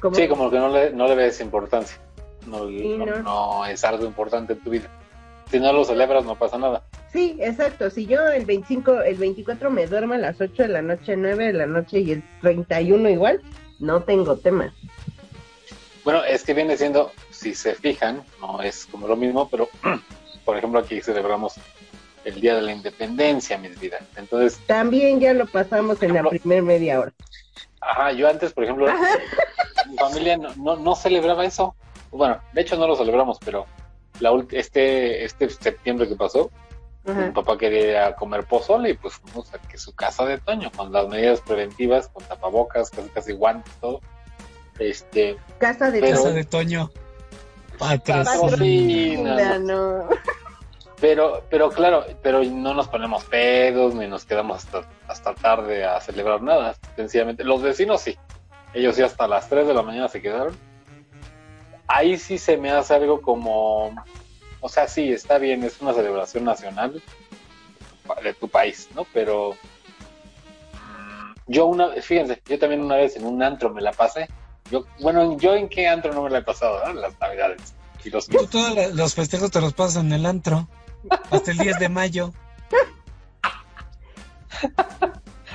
Como, Sí, como que no le, no le ves importancia. No, Sí, no, no. no es algo importante en tu vida. Si no lo celebras, no pasa nada. Sí, exacto. Si yo el 25, el 24 me duermo a las 8 de la noche, 9 de la noche y el 31 igual, no tengo tema. Bueno, es que viene siendo, si se fijan, no es como lo mismo, pero por ejemplo aquí celebramos el Día de la Independencia, mis vidas. Entonces, También ya lo pasamos en la Ejemplo. primer media hora. ajá, yo antes, por ejemplo, mi familia no, no, no celebraba eso. Bueno, de hecho no lo celebramos, pero la ult- este, este septiembre que pasó, mi papá quería ir a comer pozole y pues fuimos a que su casa de Toño, con las medidas preventivas, con tapabocas, casi casi guantes, todo. Este, Casa de Pero- Casa de Toño. Patrocinio. no. Pero, pero claro, pero no nos ponemos pedos ni nos quedamos hasta, hasta tarde a celebrar nada. Sencillamente, los vecinos sí. Ellos sí hasta las 3 de la mañana se quedaron. Ahí sí se me hace algo como, o sea, sí, está bien, es una celebración nacional de tu país, ¿no? Pero mm, yo una, fíjense, yo también una vez en un antro me la pasé. Yo, bueno, yo en qué antro no me la he pasado, ¿no? Las navidades. Y los todos los festejos te los pasas en el antro. Hasta el 10 de mayo.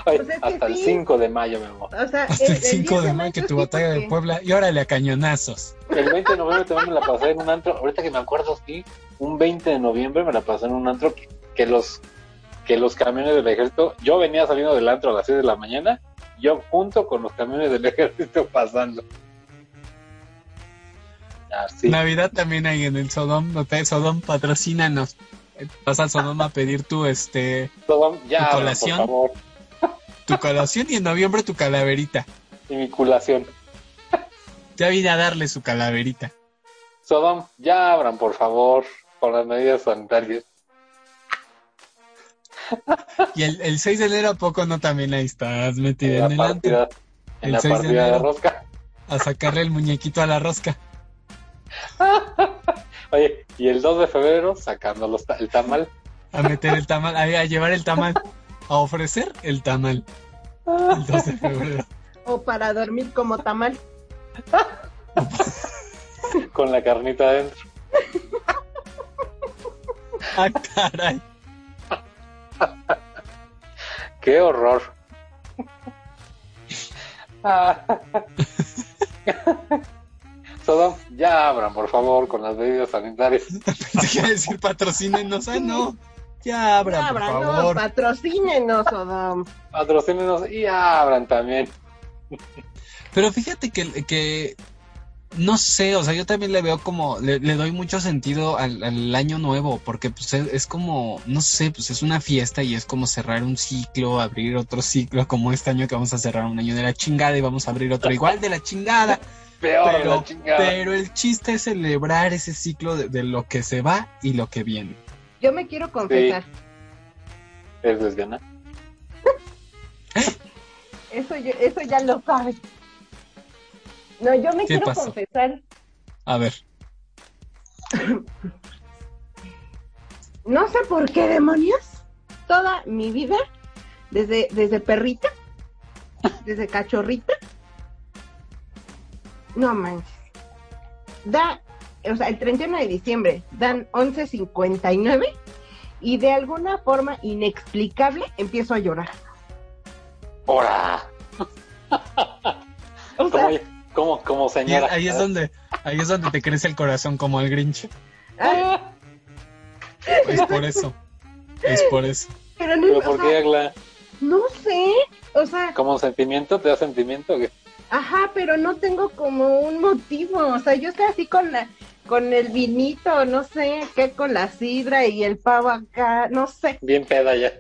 Ay, Pues es que hasta el sí. 5 de mayo, mi amor. O sea, Hasta el, 10 5 de mayo que tu batalla de Puebla. Y órale a cañonazos. El 20 de noviembre también me la pasé en un antro. Ahorita que me acuerdo, sí, un 20 de noviembre me la pasé en un antro que, que los que los camiones del ejército, yo venía saliendo del antro a las 6 de la mañana, yo junto con los camiones del ejército pasando. Así. Navidad también hay en el Sodom. No te, Sodom, patrocínanos. Vas al Sodom a pedir tu, este, Todo- ya, ¿Tu abran, por colación? favor, tu colación y en noviembre tu calaverita. y mi culación. Ya vine a darle su calaverita. Sodom, ya abran, por favor, con las medidas sanitarias. Y el, el 6 de enero, ¿a poco no también ahí estás metida En en la el partida, en El la 6 de partida de enero. rosca. A sacarle el muñequito a la rosca. Oye, y el 2 de febrero sacando los ta- el tamal. A meter el tamal, a, a llevar el tamal. A ofrecer el tamal. El 2 de febrero. O para dormir como tamal. con la carnita adentro. Ah, caray. ¡Qué horror! Sodom, ya abran, por favor, con las medidas sanitarias. A decir patrocínenos. Ah, no. Ya abran, por Abra, no, favor. patrocínenos, Odom. Patrocínenos y abran también. Pero fíjate que, que no sé, o sea, yo también le veo como, le, le doy mucho sentido al, al año nuevo, porque pues es, es como, no sé, pues es una fiesta y es como cerrar un ciclo, abrir otro ciclo, como este año que vamos a cerrar un año de la chingada y vamos a abrir otro igual de la chingada. Peor Pero, la chingada. pero el chiste es celebrar ese ciclo de, de lo que se va y lo que viene. Yo me quiero confesar. ¿Eres lesbiana? Eso, yo- eso ya lo sabes. No, yo me ¿Qué quiero pasó? confesar. A ver, No sé por qué demonios. Toda mi vida, desde, desde perrita, desde cachorrita. No manches. Da, o sea, el 31 de diciembre dan 11.59 y de alguna forma inexplicable empiezo a llorar. ¡Hora! O Como, sea, como, como señora. ahí es donde, ahí es donde te crece el corazón como al Grinch. ay, Es por eso. Es por eso. pero no, ¿Pero por sea, qué, Agla? no sé, o sea, ¿Como sentimiento? ¿Te da sentimiento? qué? Ajá, pero no tengo como un motivo. O sea, yo estoy así con la, con el vinito, no sé, qué con la sidra y el pavo acá, no sé. Bien peda ya.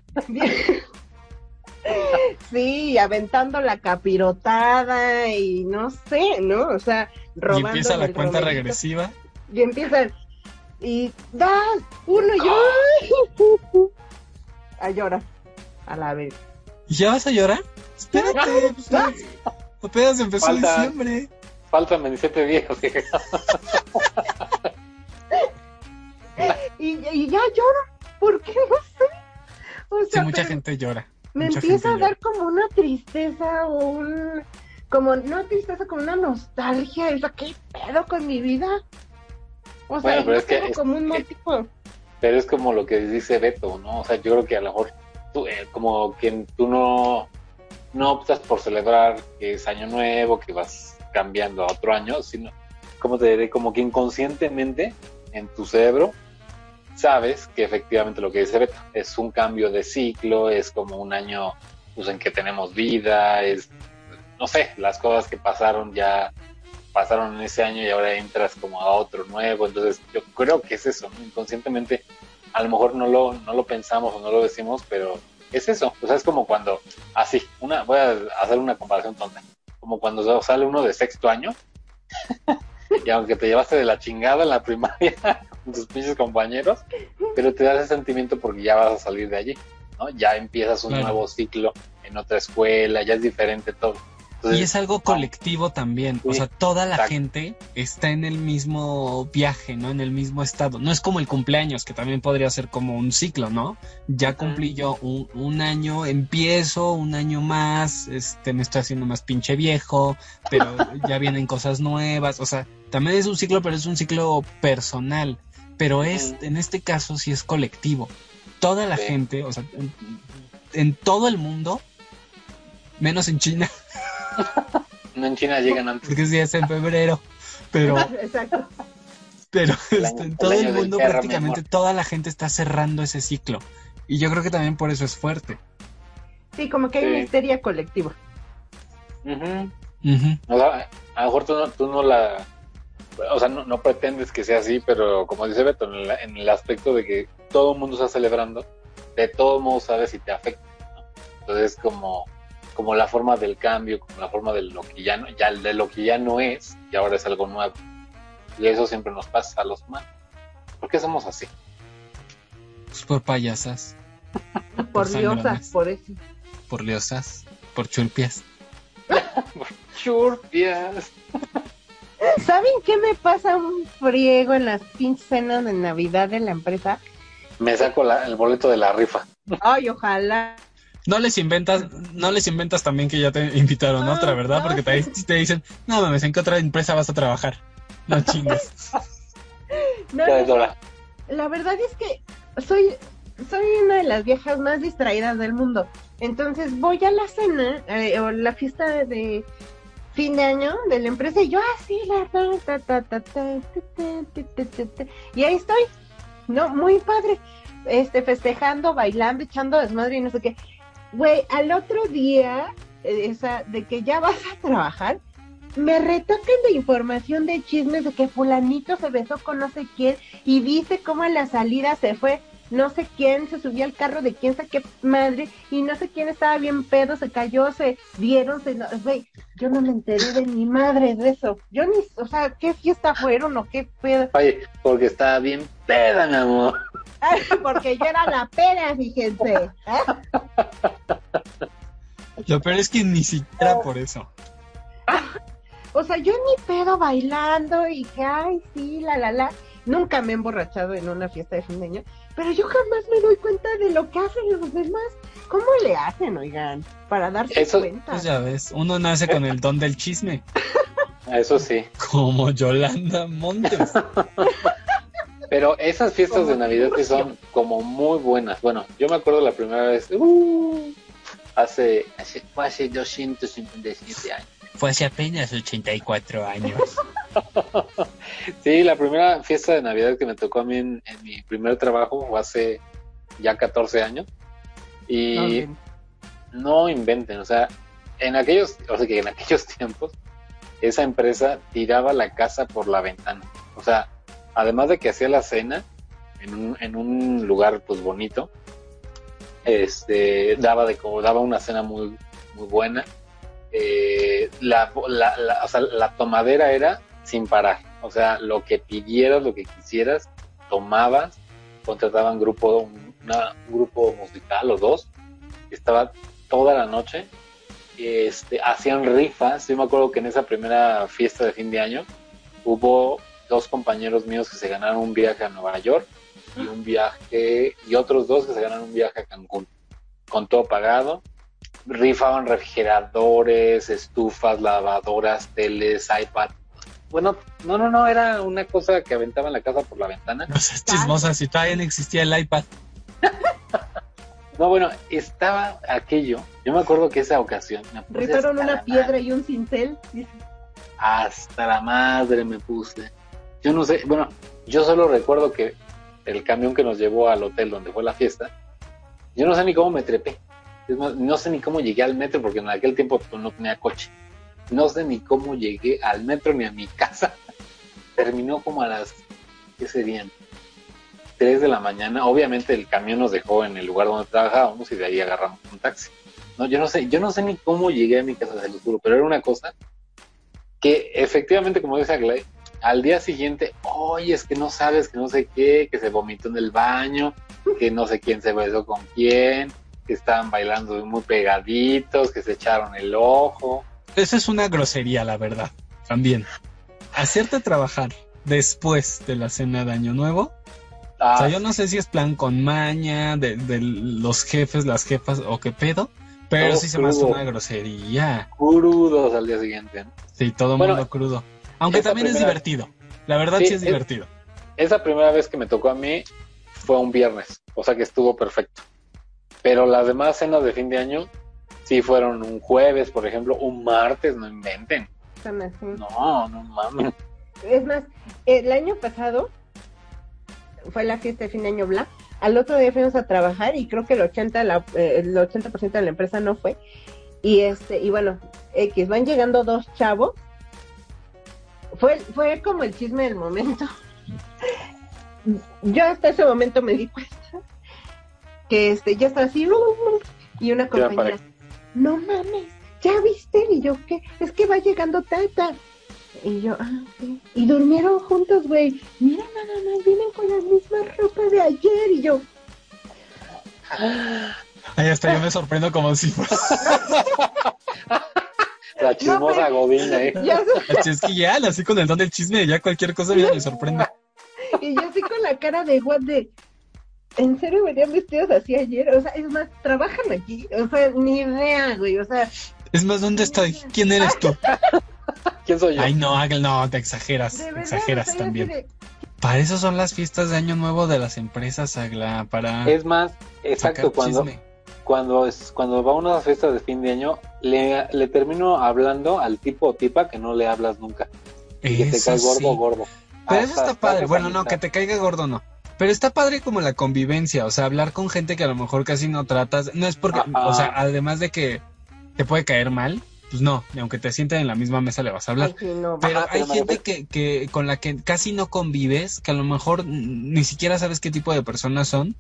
Sí, aventando la capirotada y no sé, ¿no? O sea, Y robando. empieza la cuenta romerito. regresiva. Y empiezan. Y da uno y yo. A llorar. A la vez. ¿Y ya vas a llorar? Espérate, pues, apenas empezó Falta. diciembre. Faltan 27 días. dije. Y, y ya lloro. ¿Por qué? No sé. O Sí, sea, mucha gente llora. me empieza a dar como una tristeza o un como no tristeza como una nostalgia o sea qué pedo con mi vida o sea Bueno, pero es que tengo es- como un que- motivo pero es como lo que dice Beto, ¿no? O sea, yo creo que a lo mejor tú, eh, como que tú no, no optas por celebrar que es año nuevo, que vas cambiando a otro año, sino, como te diré, como que inconscientemente en tu cerebro sabes que efectivamente lo que dice Beto es un cambio de ciclo, es como un año pues, en que tenemos vida, es, no sé, las cosas que pasaron ya pasaron en ese año y ahora entras como a otro nuevo, entonces yo creo que es eso, inconscientemente a lo mejor no lo, no lo pensamos o no lo decimos, pero es eso, o sea, es como cuando, así, una, voy a hacer una comparación tonta, como cuando sale uno de sexto año, y aunque te llevaste de la chingada en la primaria con tus pinches compañeros, pero te da ese sentimiento porque ya vas a salir de allí, ¿no? Ya empiezas un Claro. nuevo ciclo en otra escuela, ya es diferente todo. Entonces, Y es algo colectivo también, o sea, toda la exacto. gente está en el mismo viaje, ¿no? En el mismo estado. No es como el cumpleaños, que también podría ser como un ciclo, ¿no? Ya cumplí yo un, un año, empiezo un año más, este, me estoy haciendo más pinche viejo, pero ya vienen cosas nuevas, o sea, también es un ciclo, pero es un ciclo personal. Pero es, en este caso sí es colectivo. Toda la Sí. gente, o sea, en, en todo el mundo, menos en China, no en China llegan antes. porque sí es en febrero, pero, Exacto. pero El este, año- en el todo el mundo prácticamente toda la gente está cerrando ese ciclo. Y yo creo que también por eso es fuerte. Sí, como que hay Sí. una histeria colectiva. Ujú. Ujú. O sea, a lo mejor tú no, tú no la... O sea, no, no pretendes que sea así, pero como dice Beto, en, el- en el aspecto de que todo el mundo está celebrando, de todo modo sabes si te afecta. ¿no? Entonces, como, como la forma del cambio, como la forma de lo que ya no, ya de lo que ya no es, y ahora es algo nuevo. Y eso siempre nos pasa a los humanos. ¿Por qué somos así? Pues por payasas, Por sangrones. diosas, por eso. por liosas, por chulpias. Churpias. ¿Saben qué me pasa un friego en las pinches cenas de Navidad de la empresa? Me saco la- el boleto de la rifa. Ay, ojalá no les inventas, no les inventas también que ya te invitaron otra, ah, ¿verdad? Porque te, te dicen, no mames, ¿en qué otra empresa vas a trabajar? No chingues. no, la, la verdad es que soy, soy una de las viejas más distraídas del mundo. Entonces voy a la cena eh, o la fiesta de fin de año de la empresa y yo ah, así la ta, ta, ta, y ahí estoy, no, muy padre, este festejando, bailando, echando desmadre y no sé qué. Güey, al otro día, eh, esa, de que ya vas a trabajar, me retocan de información de chismes de que fulanito se besó con no sé quién y viste cómo a la salida se fue no sé quién, se subió al carro de quién sabe qué madre y no sé quién estaba bien pedo, se cayó, se dieron, se... güey, yo no me enteré de mi madre de eso. Yo ni, o sea, ¿qué fiesta fueron o qué pedo? Oye, porque está bien peda, mi amor. Porque yo era la pera, fíjense. ¿eh? Lo peor es que ni siquiera por eso. O sea, yo ni pedo bailando y que, ay, sí, la, la, la. Nunca me he emborrachado en una fiesta de fin de año, pero yo jamás me doy cuenta de lo que hacen los demás. ¿Cómo le hacen, oigan? Para darse Eso- cuenta. Pues ya ves, uno nace con el don del chisme, Eso sí. como Yolanda Montes. Pero esas fiestas de Navidad sí son como muy buenas. Bueno, yo me acuerdo la primera vez, uh, hace, hace, fue hace 257 años. Fue hace apenas 84 años. Sí, la primera fiesta de Navidad que me tocó a mí en, en mi primer trabajo fue hace ya 14 años. Y No, bien. no inventen, o sea, en aquellos, o sea, que en aquellos tiempos, esa empresa tiraba la casa por la ventana. O sea, además de que hacía la cena en un, en un lugar pues bonito, este, daba de daba una cena muy, muy buena. Eh, la, la, la- o sea, la tomadera era sin parar. O sea, lo que pidieras, lo que quisieras, tomabas, contrataban grupo, una- un grupo musical o dos, estaba toda la noche, este, hacían rifas, yo me acuerdo que en esa primera fiesta de fin de año hubo dos compañeros míos que se ganaron un viaje a Nueva York y un viaje, y otros dos que se ganaron un viaje a Cancún, con todo pagado, rifaban refrigeradores, estufas, lavadoras, teles, iPad, bueno, no, no, no, era una cosa que aventaban la casa por la ventana. No seas chismosa, si todavía no existía el iPad. No, bueno, estaba aquello. Yo me acuerdo que esa ocasión me puse Rifaron una piedra y un cincel. Hasta la madre me puse. Yo no sé, bueno, yo solo recuerdo que el camión que nos llevó al hotel donde fue la fiesta, yo no sé ni cómo me trepé. No sé ni cómo llegué al metro porque en aquel tiempo pues, no tenía coche. No sé ni cómo llegué al metro ni a mi casa. Terminó como a las, ¿qué serían? 3 de la mañana. Obviamente el camión nos dejó en el lugar donde trabajábamos y de ahí agarramos un taxi. No, yo no sé, yo no sé ni cómo llegué a mi casa, se lo pero era una cosa que efectivamente, como dice Aglay, al día siguiente, oye, es que no sabes, que no sé qué, que se vomitó en el baño, que no sé quién se besó con quién, que estaban bailando muy pegaditos, que se echaron el ojo. Esa es una grosería, la verdad. También. Hacerte trabajar después de la cena de Año Nuevo. Ah, O sea, yo no sé si es plan con maña de, de los jefes, las jefas o qué pedo. Pero sí se me hace una grosería. crudos al día siguiente. ¿no? Sí, todo Bueno, mundo crudo. Aunque esa también es divertido. La verdad Sí, sí, es es- divertido. Esa primera vez que me tocó a mí fue un viernes, o sea que estuvo perfecto. Pero las demás cenas de fin de año sí fueron un jueves, por ejemplo, un martes, no inventen. No, no mames. Es más, el año pasado fue la fiesta de fin de año Black. Al otro día fuimos a trabajar y creo que el 80, la, eh, el 80% de la empresa no fue. Y este, y bueno, X, van llegando dos chavos. Fue, fue como el chisme del momento. Yo hasta ese momento me di cuenta que este, ya estaba así, y una compañera, no mames, ¿ya viste? Y yo, ¿qué? Es que va llegando Tata. Y yo, ah, sí. Y durmieron juntos, güey. Mira nada más, vienen con la misma ropa de ayer. Y yo, Ahí hasta yo me sorprendo como si fuera. La chismosa pero- godina, ¿eh? ya. Es que ya, así con el don del chisme, ya cualquier cosa mira, me sorprende. Y yo así con la cara de what de. ¿En serio venían vestidos así ayer? O sea, es más, trabajan aquí. O sea, ni idea, güey. O sea, Es más, ¿dónde estoy? ¿Quién eres tú? ¿Quién soy yo? Ay, no, Ángel, no, te exageras, exageras también. de- Para eso son las fiestas de Año Nuevo de las empresas, Agla, para Es más, exacto, cuando, chisme. Cuando, es, cuando va a unas fiestas de fin de año, le, le termino hablando al tipo o tipa que no le hablas nunca. Y que te cae gordo sí. gordo. Pero eso está padre. Bueno, no, que te caiga gordo no. Pero está padre como la convivencia, o sea, hablar con gente que a lo mejor casi no tratas. No es porque, Ajá. o sea, además de que te puede caer mal, pues no, aunque te sienten en la misma mesa le vas a hablar. Ay, sí, no, Pero Ajá, hay pero gente que, que con la que casi no convives, que a lo mejor ni siquiera sabes qué tipo de personas son,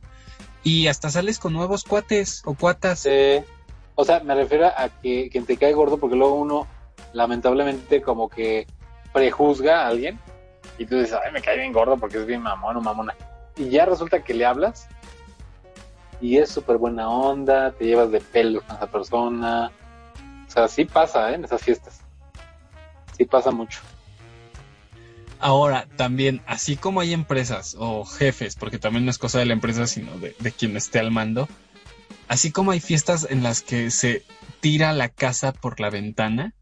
y hasta sales con nuevos cuates o cuatas. Sí. O sea, me refiero a que quien te cae gordo porque luego uno lamentablemente como que prejuzga a alguien y tú dices, ay, me cae bien gordo porque es bien mamón o mamona. Y ya resulta que le hablas y es súper buena onda, te llevas de pelo con esa persona. O sea, sí pasa ¿eh? en esas fiestas. Sí pasa mucho. Ahora, también, así como hay empresas o jefes, porque también no es cosa de la empresa, sino de, de quien esté al mando, así como hay fiestas en las que se tira la casa por la ventana,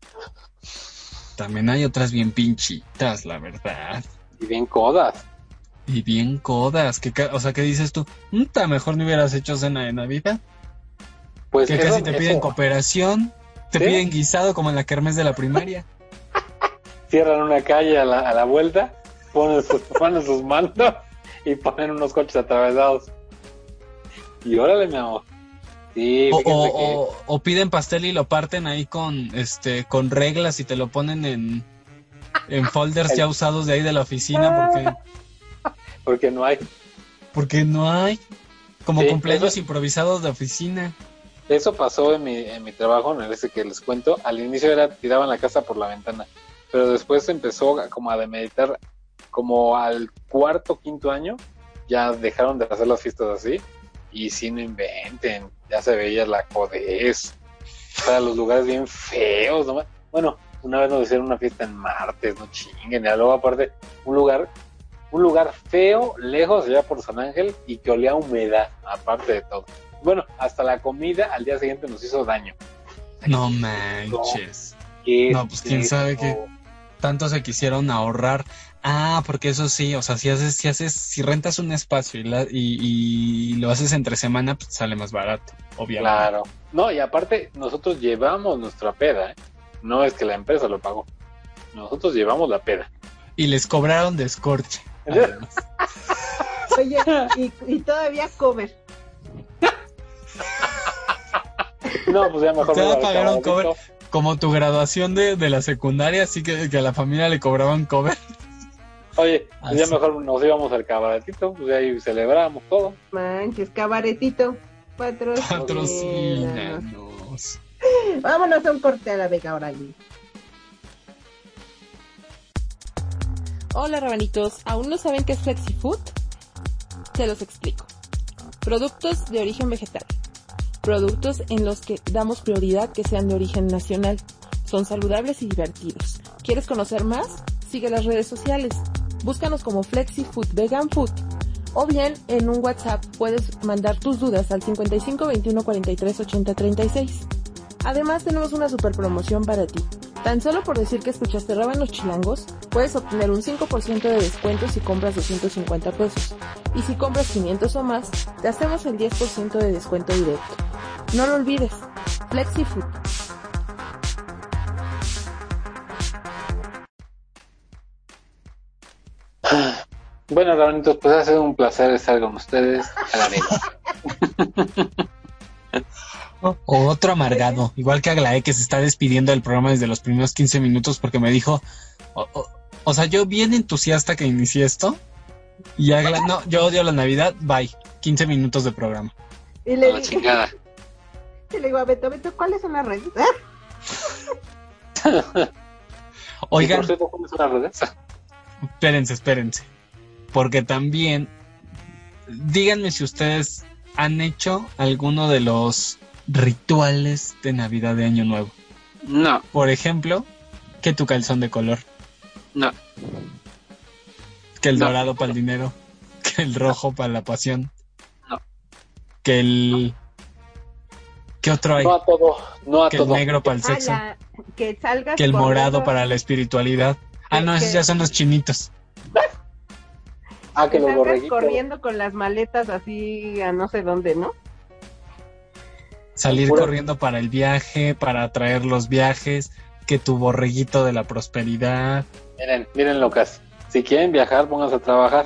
también hay otras bien pinchitas, la verdad. Y bien codas. Y bien codas, que, o sea, ¿qué dices tú? "Uta, mejor no hubieras hecho cena de Navidad. Pues que eso- casi te piden eso. cooperación, te ¿Sí? piden guisado como en la kermés de la primaria. Cierran una calle a la, a la vuelta, ponen sus, ponen sus mandos y ponen unos coches atravesados. Y órale, mi amor. Sí, O, o- que o- o piden pastel y lo parten ahí con este con reglas y te lo ponen en, en folders ya usados de ahí de la oficina porque, porque no hay. porque no hay como Sí, cumpleaños eso- improvisados de oficina. Eso pasó en mi, en mi trabajo, en ese que les cuento. Al inicio era tiraban la casa por la ventana, pero después empezó como a demeditar, como al cuarto, quinto año, ya dejaron de hacer las fiestas así. Y si no inventen, ya se veía la codez. O sea, los lugares bien feos, ¿no? Bueno, una vez nos hicieron una fiesta en martes, no chinguen. Y luego aparte, un lugar, un lugar feo, lejos allá por San Ángel y que olía a humedad, aparte de todo. Bueno, hasta la comida al día siguiente nos hizo daño. No manches. ¿Qué No, pues, quién sabe qué. Tanto se quisieron ahorrar. Ah, porque eso sí, o sea, si haces, si haces, si rentas un espacio y, la- y, y lo haces entre semana, pues sale más barato, obviamente. Claro. No, y aparte, nosotros llevamos nuestra peda, ¿eh? No es que la empresa lo pagó. Nosotros llevamos la peda. Y les cobraron descorche. además. Oye, y, y todavía cover. No, pues ya mejor me va a Como tu graduación de, de la secundaria, así que, que a la familia le cobraban cover. Oye, pues ya mejor nos íbamos al cabaretito, pues ahí celebramos todo. Manches, cabaretito. Patrocínanos. Vámonos a un corte a la Vega Orali. Hola rabanitos, ¿aún no saben qué es FlexiFood? Se los explico. Productos de origen vegetal. Productos en los que damos prioridad que sean de origen nacional. Son saludables y divertidos. ¿Quieres conocer más? Sigue las redes sociales. Búscanos como FlexiFood Vegan Food. O bien en un WhatsApp puedes mandar tus dudas al 55 21 43 80 36. Además tenemos una super promoción para ti. Tan solo por decir que escuchaste Rábanos Chilangos, puedes obtener un 5% de descuento si compras 250 pesos. Y si compras 500 o más, te hacemos el 10% de descuento directo. No lo olvides, FlexiFood. Bueno, Rabanitos, pues ha sido un placer estar con ustedes a la. O otro amargado, igual que Aglaé que se está despidiendo del programa desde los primeros 15 minutos porque me dijo, o, o- o sea, yo bien entusiasta que inicié esto y Agla, no, yo odio la Navidad, bye, 15 minutos de programa. Y le, la chingada. y le digo a Beto, Beto, ¿cuáles son las redes? Oigan, por cierto, ¿cómo es una redes? espérense, espérense, porque también díganme si ustedes han hecho alguno de los rituales de Navidad de Año Nuevo. No, Por ejemplo, que tu calzón de color. no. Que el No. dorado para el dinero. Que el rojo para la pasión. No. Que el. ¿Qué otro hay? No a todo, no a Que el negro para el Ah, sexo. la- que salgas Que el morado para la espiritualidad. Ah, no, Que- esos ya son los chinitos. Ah, que que los borreguitos. corriendo con las maletas así a no sé dónde, ¿no? Salir corriendo para el viaje, para atraer los viajes. Que tu borreguito de la prosperidad. Miren, miren locas. Si quieren viajar, pónganse a trabajar.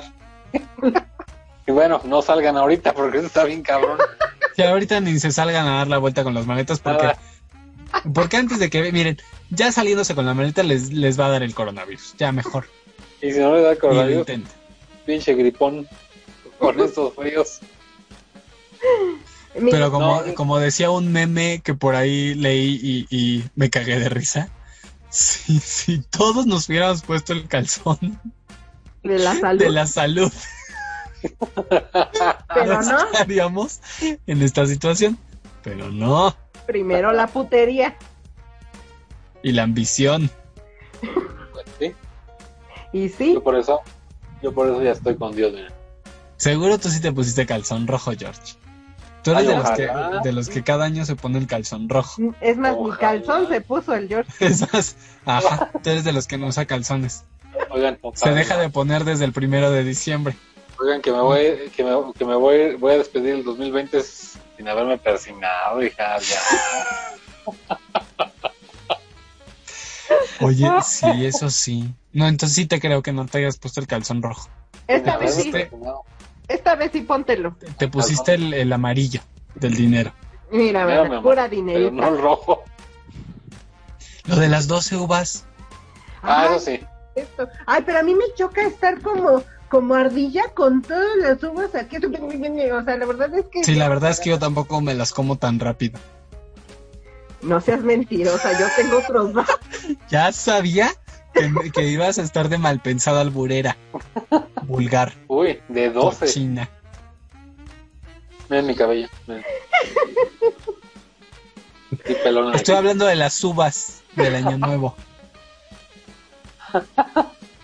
y bueno, no salgan ahorita porque eso está bien cabrón. Y ahorita ni se salgan a dar la vuelta con las maletas porque. Nada. Porque antes de que. Miren, ya saliéndose con la maleta les, les va a dar el coronavirus. Ya mejor. Y si no le da lo coronavirus, pinche gripón con estos fríos. Mira, Pero como, No. como decía un meme que por ahí leí y, y me cagué de risa, si, si todos nos hubiéramos puesto el calzón de la salud, de la salud, pero no, estaríamos en esta situación. Pero no. primero la putería. Y la ambición. Pues, ¿sí? Y sí, Yo por eso, yo por eso ya estoy con Dios. Seguro tú sí te pusiste calzón rojo, George. Tú eres Ay, de los, que, ojalá. de los que cada año se pone el calzón rojo. es más, mi Ojalá. calzón se puso el George. Es más, ajá, tú eres de los que no usa calzones. Oigan, Se deja de poner desde el primero de diciembre. Oigan, que me voy, que me, que me voy, voy a despedir el 2020 sin haberme persignado, hija. Ya. Oye, sí, eso sí. No, entonces sí te creo que no te hayas puesto el calzón rojo. Esta vez sí. Esta vez sí póntelo. Te, te pusiste el, el amarillo del dinero. Mira, Mira, mira, mi amor, pura dinerita. no el rojo. Lo de las 12 uvas. Ah, Ay, eso sí. esto. Ay, pero a mí me choca estar como, como ardilla con todas las uvas aquí. O sea, la verdad es que Sí, la verdad es que yo tampoco me las como tan rápido. no seas mentirosa, yo tengo otros. Ya sabía que, que ibas a estar de mal pensada alburera. Vulgar. Uy, de 12. Cochina. Miren mi cabello. miren. Pelona. Estoy aquí. hablando de las uvas del año nuevo.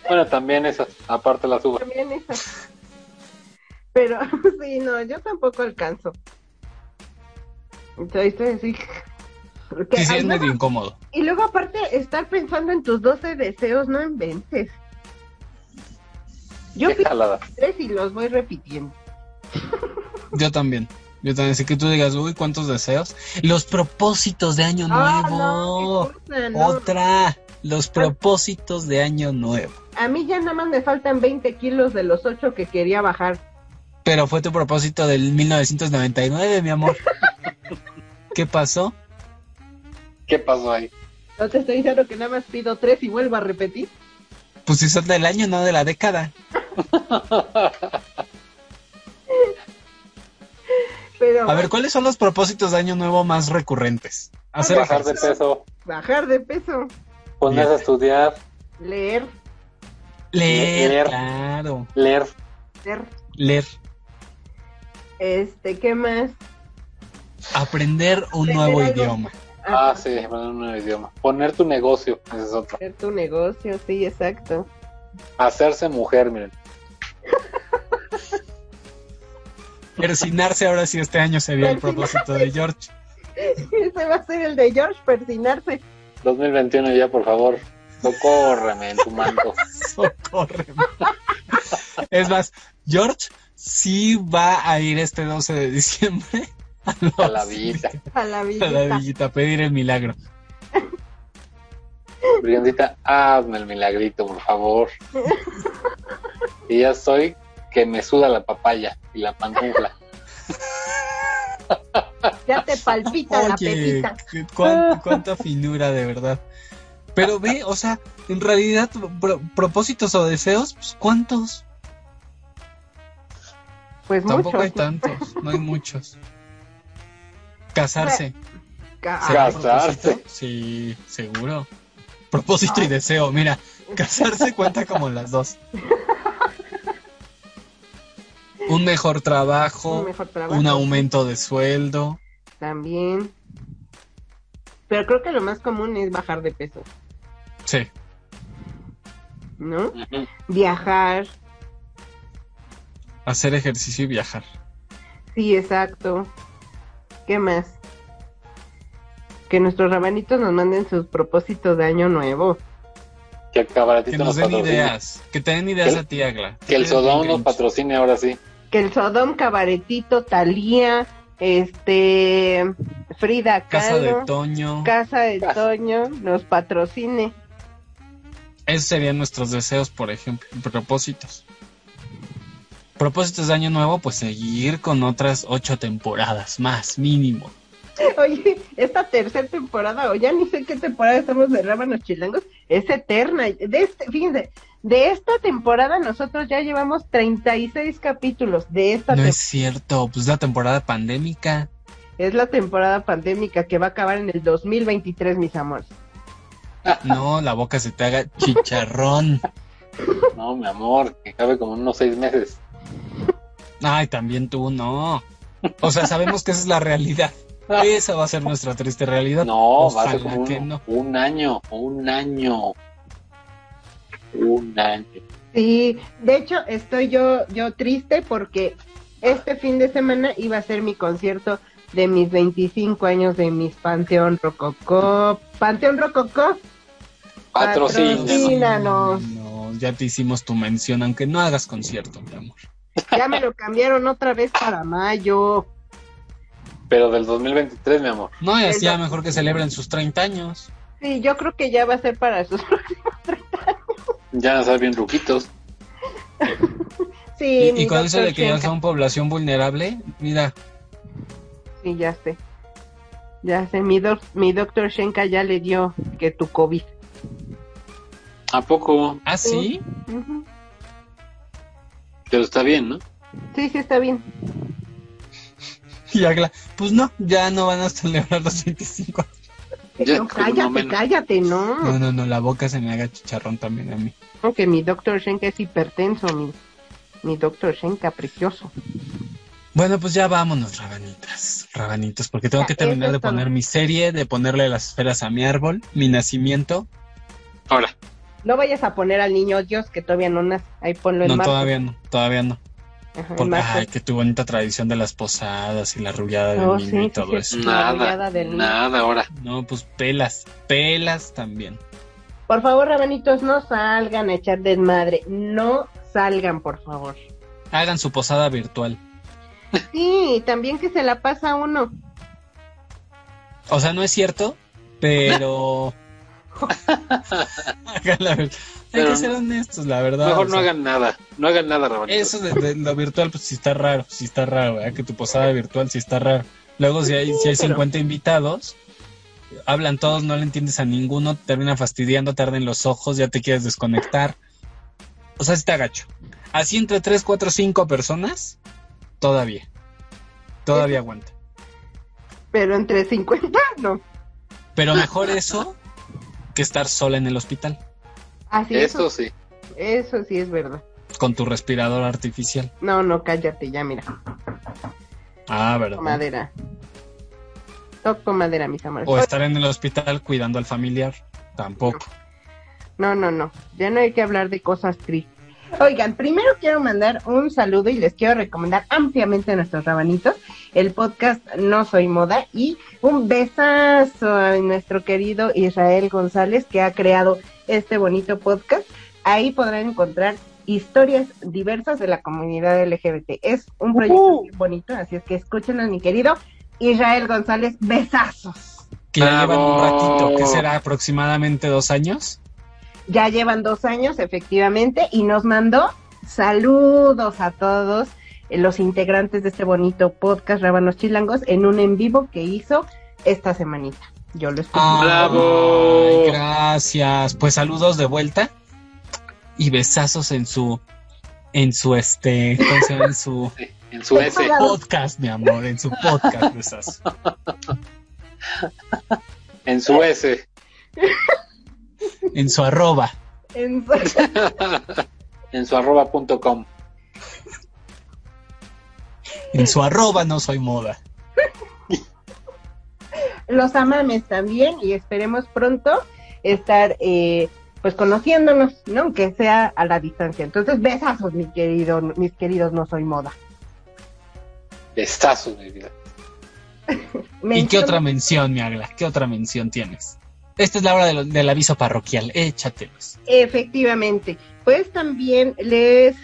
Bueno, también esas, aparte las uvas. También esas. Pero sí, no, yo tampoco alcanzo. Estoy así. Porque Sí, sí, es medio incómodo. Y luego aparte estar pensando en tus 12 deseos, no inventes. Yo tres y los voy repitiendo. Yo también. Yo también. Así que tú digas, uy, cuántos deseos. Los propósitos de año Ah, nuevo. no, qué cosa, no. Otra. Los propósitos de año nuevo. A mí ya nada más me faltan 20 kilos de los 8 que quería bajar. Pero fue tu propósito del 1999, mi amor. ¿Qué pasó? ¿Qué pasó ahí? No te estoy diciendo que nada más pido tres y vuelvo a repetir. Pues si son del año, no de la década. Pero A ver, ¿cuáles son los propósitos de año nuevo más recurrentes? Hacer Bajar de peso, bajar de peso, ponerse a estudiar, leer, Leer, Leer. claro. leer. leer. Leer. Este, ¿qué más? Aprender un Aprender nuevo algo. idioma. Ah, sí, aprender un nuevo idioma. Poner tu negocio, ese es otro. Hacer tu negocio, sí, exacto. Hacerse mujer, miren. Persinarse ahora sí este año sería el Persinarse. propósito de George. Ese va a ser el de George, persinarse. 2021 ya, por favor. Socórreme en tu manto. Socórreme. Es más, George sí va a ir este 12 de diciembre a, la villita. A la a visita. la villita a pedir el milagro. Briandita, hazme el milagrito, por favor. Y ya soy que me suda la papaya y la pantufla. Ya te palpita la pepita. cuánta finura de verdad. Pero ve, o sea, en realidad, pro- propósitos o deseos, pues ¿cuántos? Pues Tampoco muchos. hay tantos, no hay muchos. Casarse. Ca- ¿será Casarse. Sí, seguro. Propósito y deseo, mira, casarse cuenta como las dos. Un mejor trabajo, Un mejor trabajo. un aumento de sueldo. También. Pero creo que lo más común es bajar de peso, Sí, ¿no? Viajar. hacer ejercicio y viajar. Sí, exacto. ¿Qué más? Que nuestros rabanitos nos manden sus propósitos de año nuevo. Que el cabaretito Que nos nos den patrocine. ideas, que te den ideas Que- a ti, Agla. Que el Sodom nos patrocine ahora sí. Que el Sodom Cabaretito, Talía, este, Frida Casa de Toño. Casa de Casa. Toño, nos patrocine. Esos serían nuestros deseos, por ejemplo, propósitos. Propósitos de año nuevo, pues seguir con otras ocho temporadas más, mínimo. Oye, esta tercera temporada, o ya ni sé qué temporada estamos de Rábanos Chilangos, es eterna. De este, fíjense, de esta temporada nosotros ya llevamos 36 capítulos de esta No es cierto, pues la temporada pandémica. Es la temporada pandémica que va a acabar en el 2023, mis amores. No, la boca se te haga chicharrón. No, mi amor, que cabe como unos seis meses. Ay, también tú, no. O sea, sabemos que esa es la realidad. Esa va a ser nuestra triste realidad. No, va a ser Ojalá como que un, no. un año, un año. Un año. Sí, de hecho estoy yo yo triste porque este fin de semana iba a ser mi concierto de mis 25 años de mis Panteón Rococó. Panteón Rococó. Patrocínanos. No, ya te hicimos tu mención, aunque no hagas concierto, mi amor. Ya me lo cambiaron otra vez para mayo. Pero del 2023, mi amor. No, y así mejor que celebren sus 30 años. Sí, yo creo que ya va a ser para sus Ya van a bien ruquitos. Sí, Y, y con eso de que ya son población vulnerable, mira, Sí, ya sé. Ya sé, mi, doc- mi doctor Shenka ya le dio que tu COVID. ¿A poco? ¿ah, sí? Ujú. Pero está bien, ¿no? Sí, sí, está bien. Y Agla, pues no, ya no van a celebrar los 25. Ya, No, lo cállate, cállate, no. No, no, no, la boca se me haga chicharrón también a mí. Aunque mi doctor Shenka es hipertenso, mi, mi doctor Shenka precioso. Bueno, pues ya vámonos, rabanitas, rabanitos, porque tengo Ya, que terminar de poner mi serie, de ponerle las esferas a mi árbol, mi nacimiento. Ahora, No vayas a poner al niño Dios que todavía no nace. Ahí ponlo en No, marzo. todavía no, todavía no. Ajá, Porque, ay, que tu bonita tradición de las posadas y la arrullada del Oh, niño sí, y todo sí. eso. Nada, arrullada del niño. nada ahora. No, pues pelas, pelas también. Por favor, rabanitos, no salgan a echar desmadre. No salgan, por favor. Hagan su posada virtual. Sí, también que se la pasa uno. O sea, no es cierto, pero... Hay Pero que ser honestos, la verdad. Mejor o no sea, hagan nada. No hagan nada, Rabanitos. Eso de, de lo virtual, pues sí está raro, sí está raro, ¿verdad? Que tu posada virtual sí está raro. Luego, si hay, si hay pero- 50 invitados, hablan todos, no le entiendes a ninguno, te terminan fastidiando, te arden los ojos, ya te quieres desconectar. O sea, sí está gacho. Así entre 3, 4, 5 personas, todavía. Todavía aguanta. Pero entre 50, no. Pero mejor eso que estar sola en el hospital Así Eso eso, sí. eso sí es verdad. con tu respirador artificial. No, no, cállate ya, mira. Ah, Toco ¿verdad? madera. Toco madera, mis amores. O estar en el hospital cuidando al familiar. Tampoco. No, no, no. Ya no hay que hablar de cosas tristes. Oigan, primero quiero mandar un saludo y les quiero recomendar ampliamente a nuestros rabanitos el podcast No Soy Moda y un besazo a nuestro querido Israel González que ha creado este bonito podcast. Ahí podrán encontrar historias diversas de la comunidad LGBT. Es un proyecto muy bonito, así es que escúchenlo, mi querido Israel González. Besazos. Que ya llevan un ratito, que será aproximadamente dos años. Ya llevan dos años, efectivamente, y nos mandó saludos a todos eh, los integrantes de este bonito podcast Rábanos Chilangos en un en vivo que hizo esta semanita. Yo lo escuché. Ay, Bravo. gracias. Pues saludos de vuelta y besazos en su, en su este, ¿cómo se llama? En su En su S. podcast, mi amor, en su podcast, besazos. En su S. En su arroba. En- en su arroba punto com. En su arroba no soy moda. los amames también y esperemos pronto estar eh, pues conociéndonos, ¿no? Aunque sea a la distancia. Entonces, besazos, mi querido, mis queridos, no soy moda. Bestazos, mi vida. ¿Y qué otra mención, mi Agla? ¿Qué otra mención tienes? Esta es la hora de lo- del aviso parroquial. Échatelos. Efectivamente, pues también les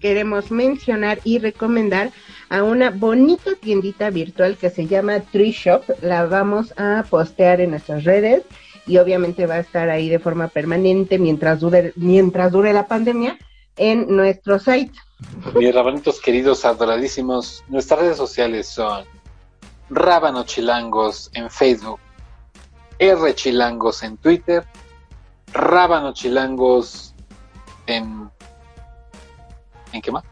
queremos mencionar y recomendar a una bonita tiendita virtual que se llama Tree Shop. La vamos a postear en nuestras redes y obviamente va a estar ahí de forma permanente mientras dure, mientras dure la pandemia en nuestro site. Mis rabanitos queridos, adoradísimos, nuestras redes sociales son Rábano Chilangos en Facebook, R Chilangos en Twitter, Rábano Chilangos en... ¿En qué más?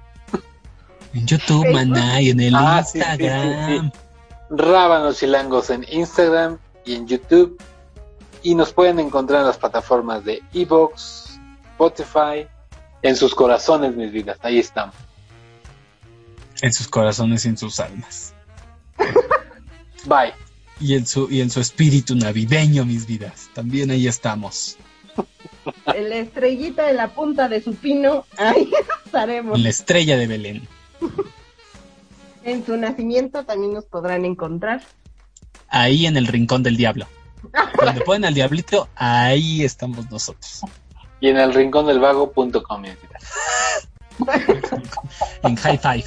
En YouTube, maná, y en el Ah, sí, sí, sí, Instagram. Rábano Chilangos en Instagram y en YouTube. Y nos pueden encontrar en las plataformas de Evox, Spotify, en sus corazones, mis vidas. Ahí estamos. En sus corazones y en sus almas. Bye. Y en su, y en su espíritu navideño, mis vidas. También ahí estamos. La estrellita de la punta de su pino, ahí estaremos. En la estrella de Belén. En su nacimiento también nos podrán encontrar. Ahí en el rincón del diablo. Donde ponen al diablito, ahí estamos nosotros. Y en el rincón del vago.com, mis vidas. En high five.